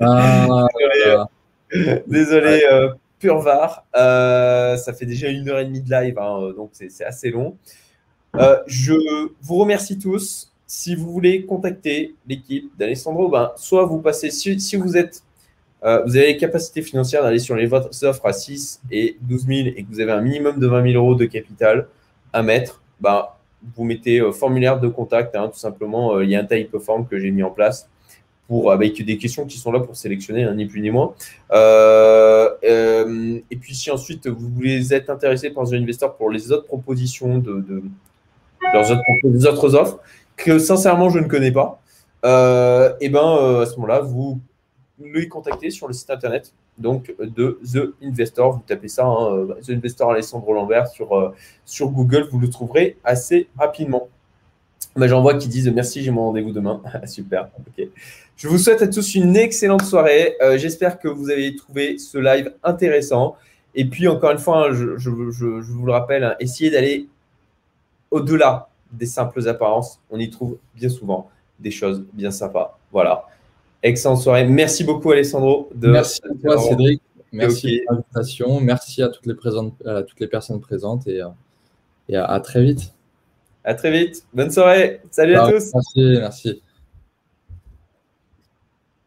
Ah, désolé, euh, Purvar. Euh, ça fait déjà une heure et demie de live, hein, euh, donc c'est assez long. je vous remercie tous. Si vous voulez contacter l'équipe d'Alessandro, ben, soit vous passez, si, vous êtes, vous avez les capacités financières d'aller sur les offres à 6 et 12 000 et que vous avez un minimum de 20 000 euros de capital à mettre, ben, vous mettez formulaire de contact, hein, tout simplement. il y a un type form que j'ai mis en place pour, avec des questions qui sont là pour sélectionner, hein, ni plus ni moins. Euh, euh, et puis, si ensuite vous voulez être intéressé par The Investor pour les autres propositions de, leurs autres, des autres offres, que sincèrement je ne connais pas, euh, et ben à ce moment-là, vous les contactez sur le site internet donc de The Investor. Vous tapez ça, hein, The Investor Alessandro Lambert sur, Google, vous le trouverez assez rapidement. Bah, J'en vois qui disent merci, j'ai mon rendez-vous demain. Super. ok. Je vous souhaite à tous une excellente soirée. Euh, j'espère que vous avez trouvé ce live intéressant. Et puis, encore une fois, hein, je, vous le rappelle, hein, essayez d'aller au-delà des simples apparences. On y trouve bien souvent des choses bien sympas. Voilà. Excellente soirée. Merci beaucoup, Alessandro. Merci à toi, Cédric. Merci pour l'invitation. Merci à toutes les, présentes, à toutes les personnes présentes et, à, très vite. À très vite. Bonne soirée. Salut à tous. Merci, merci.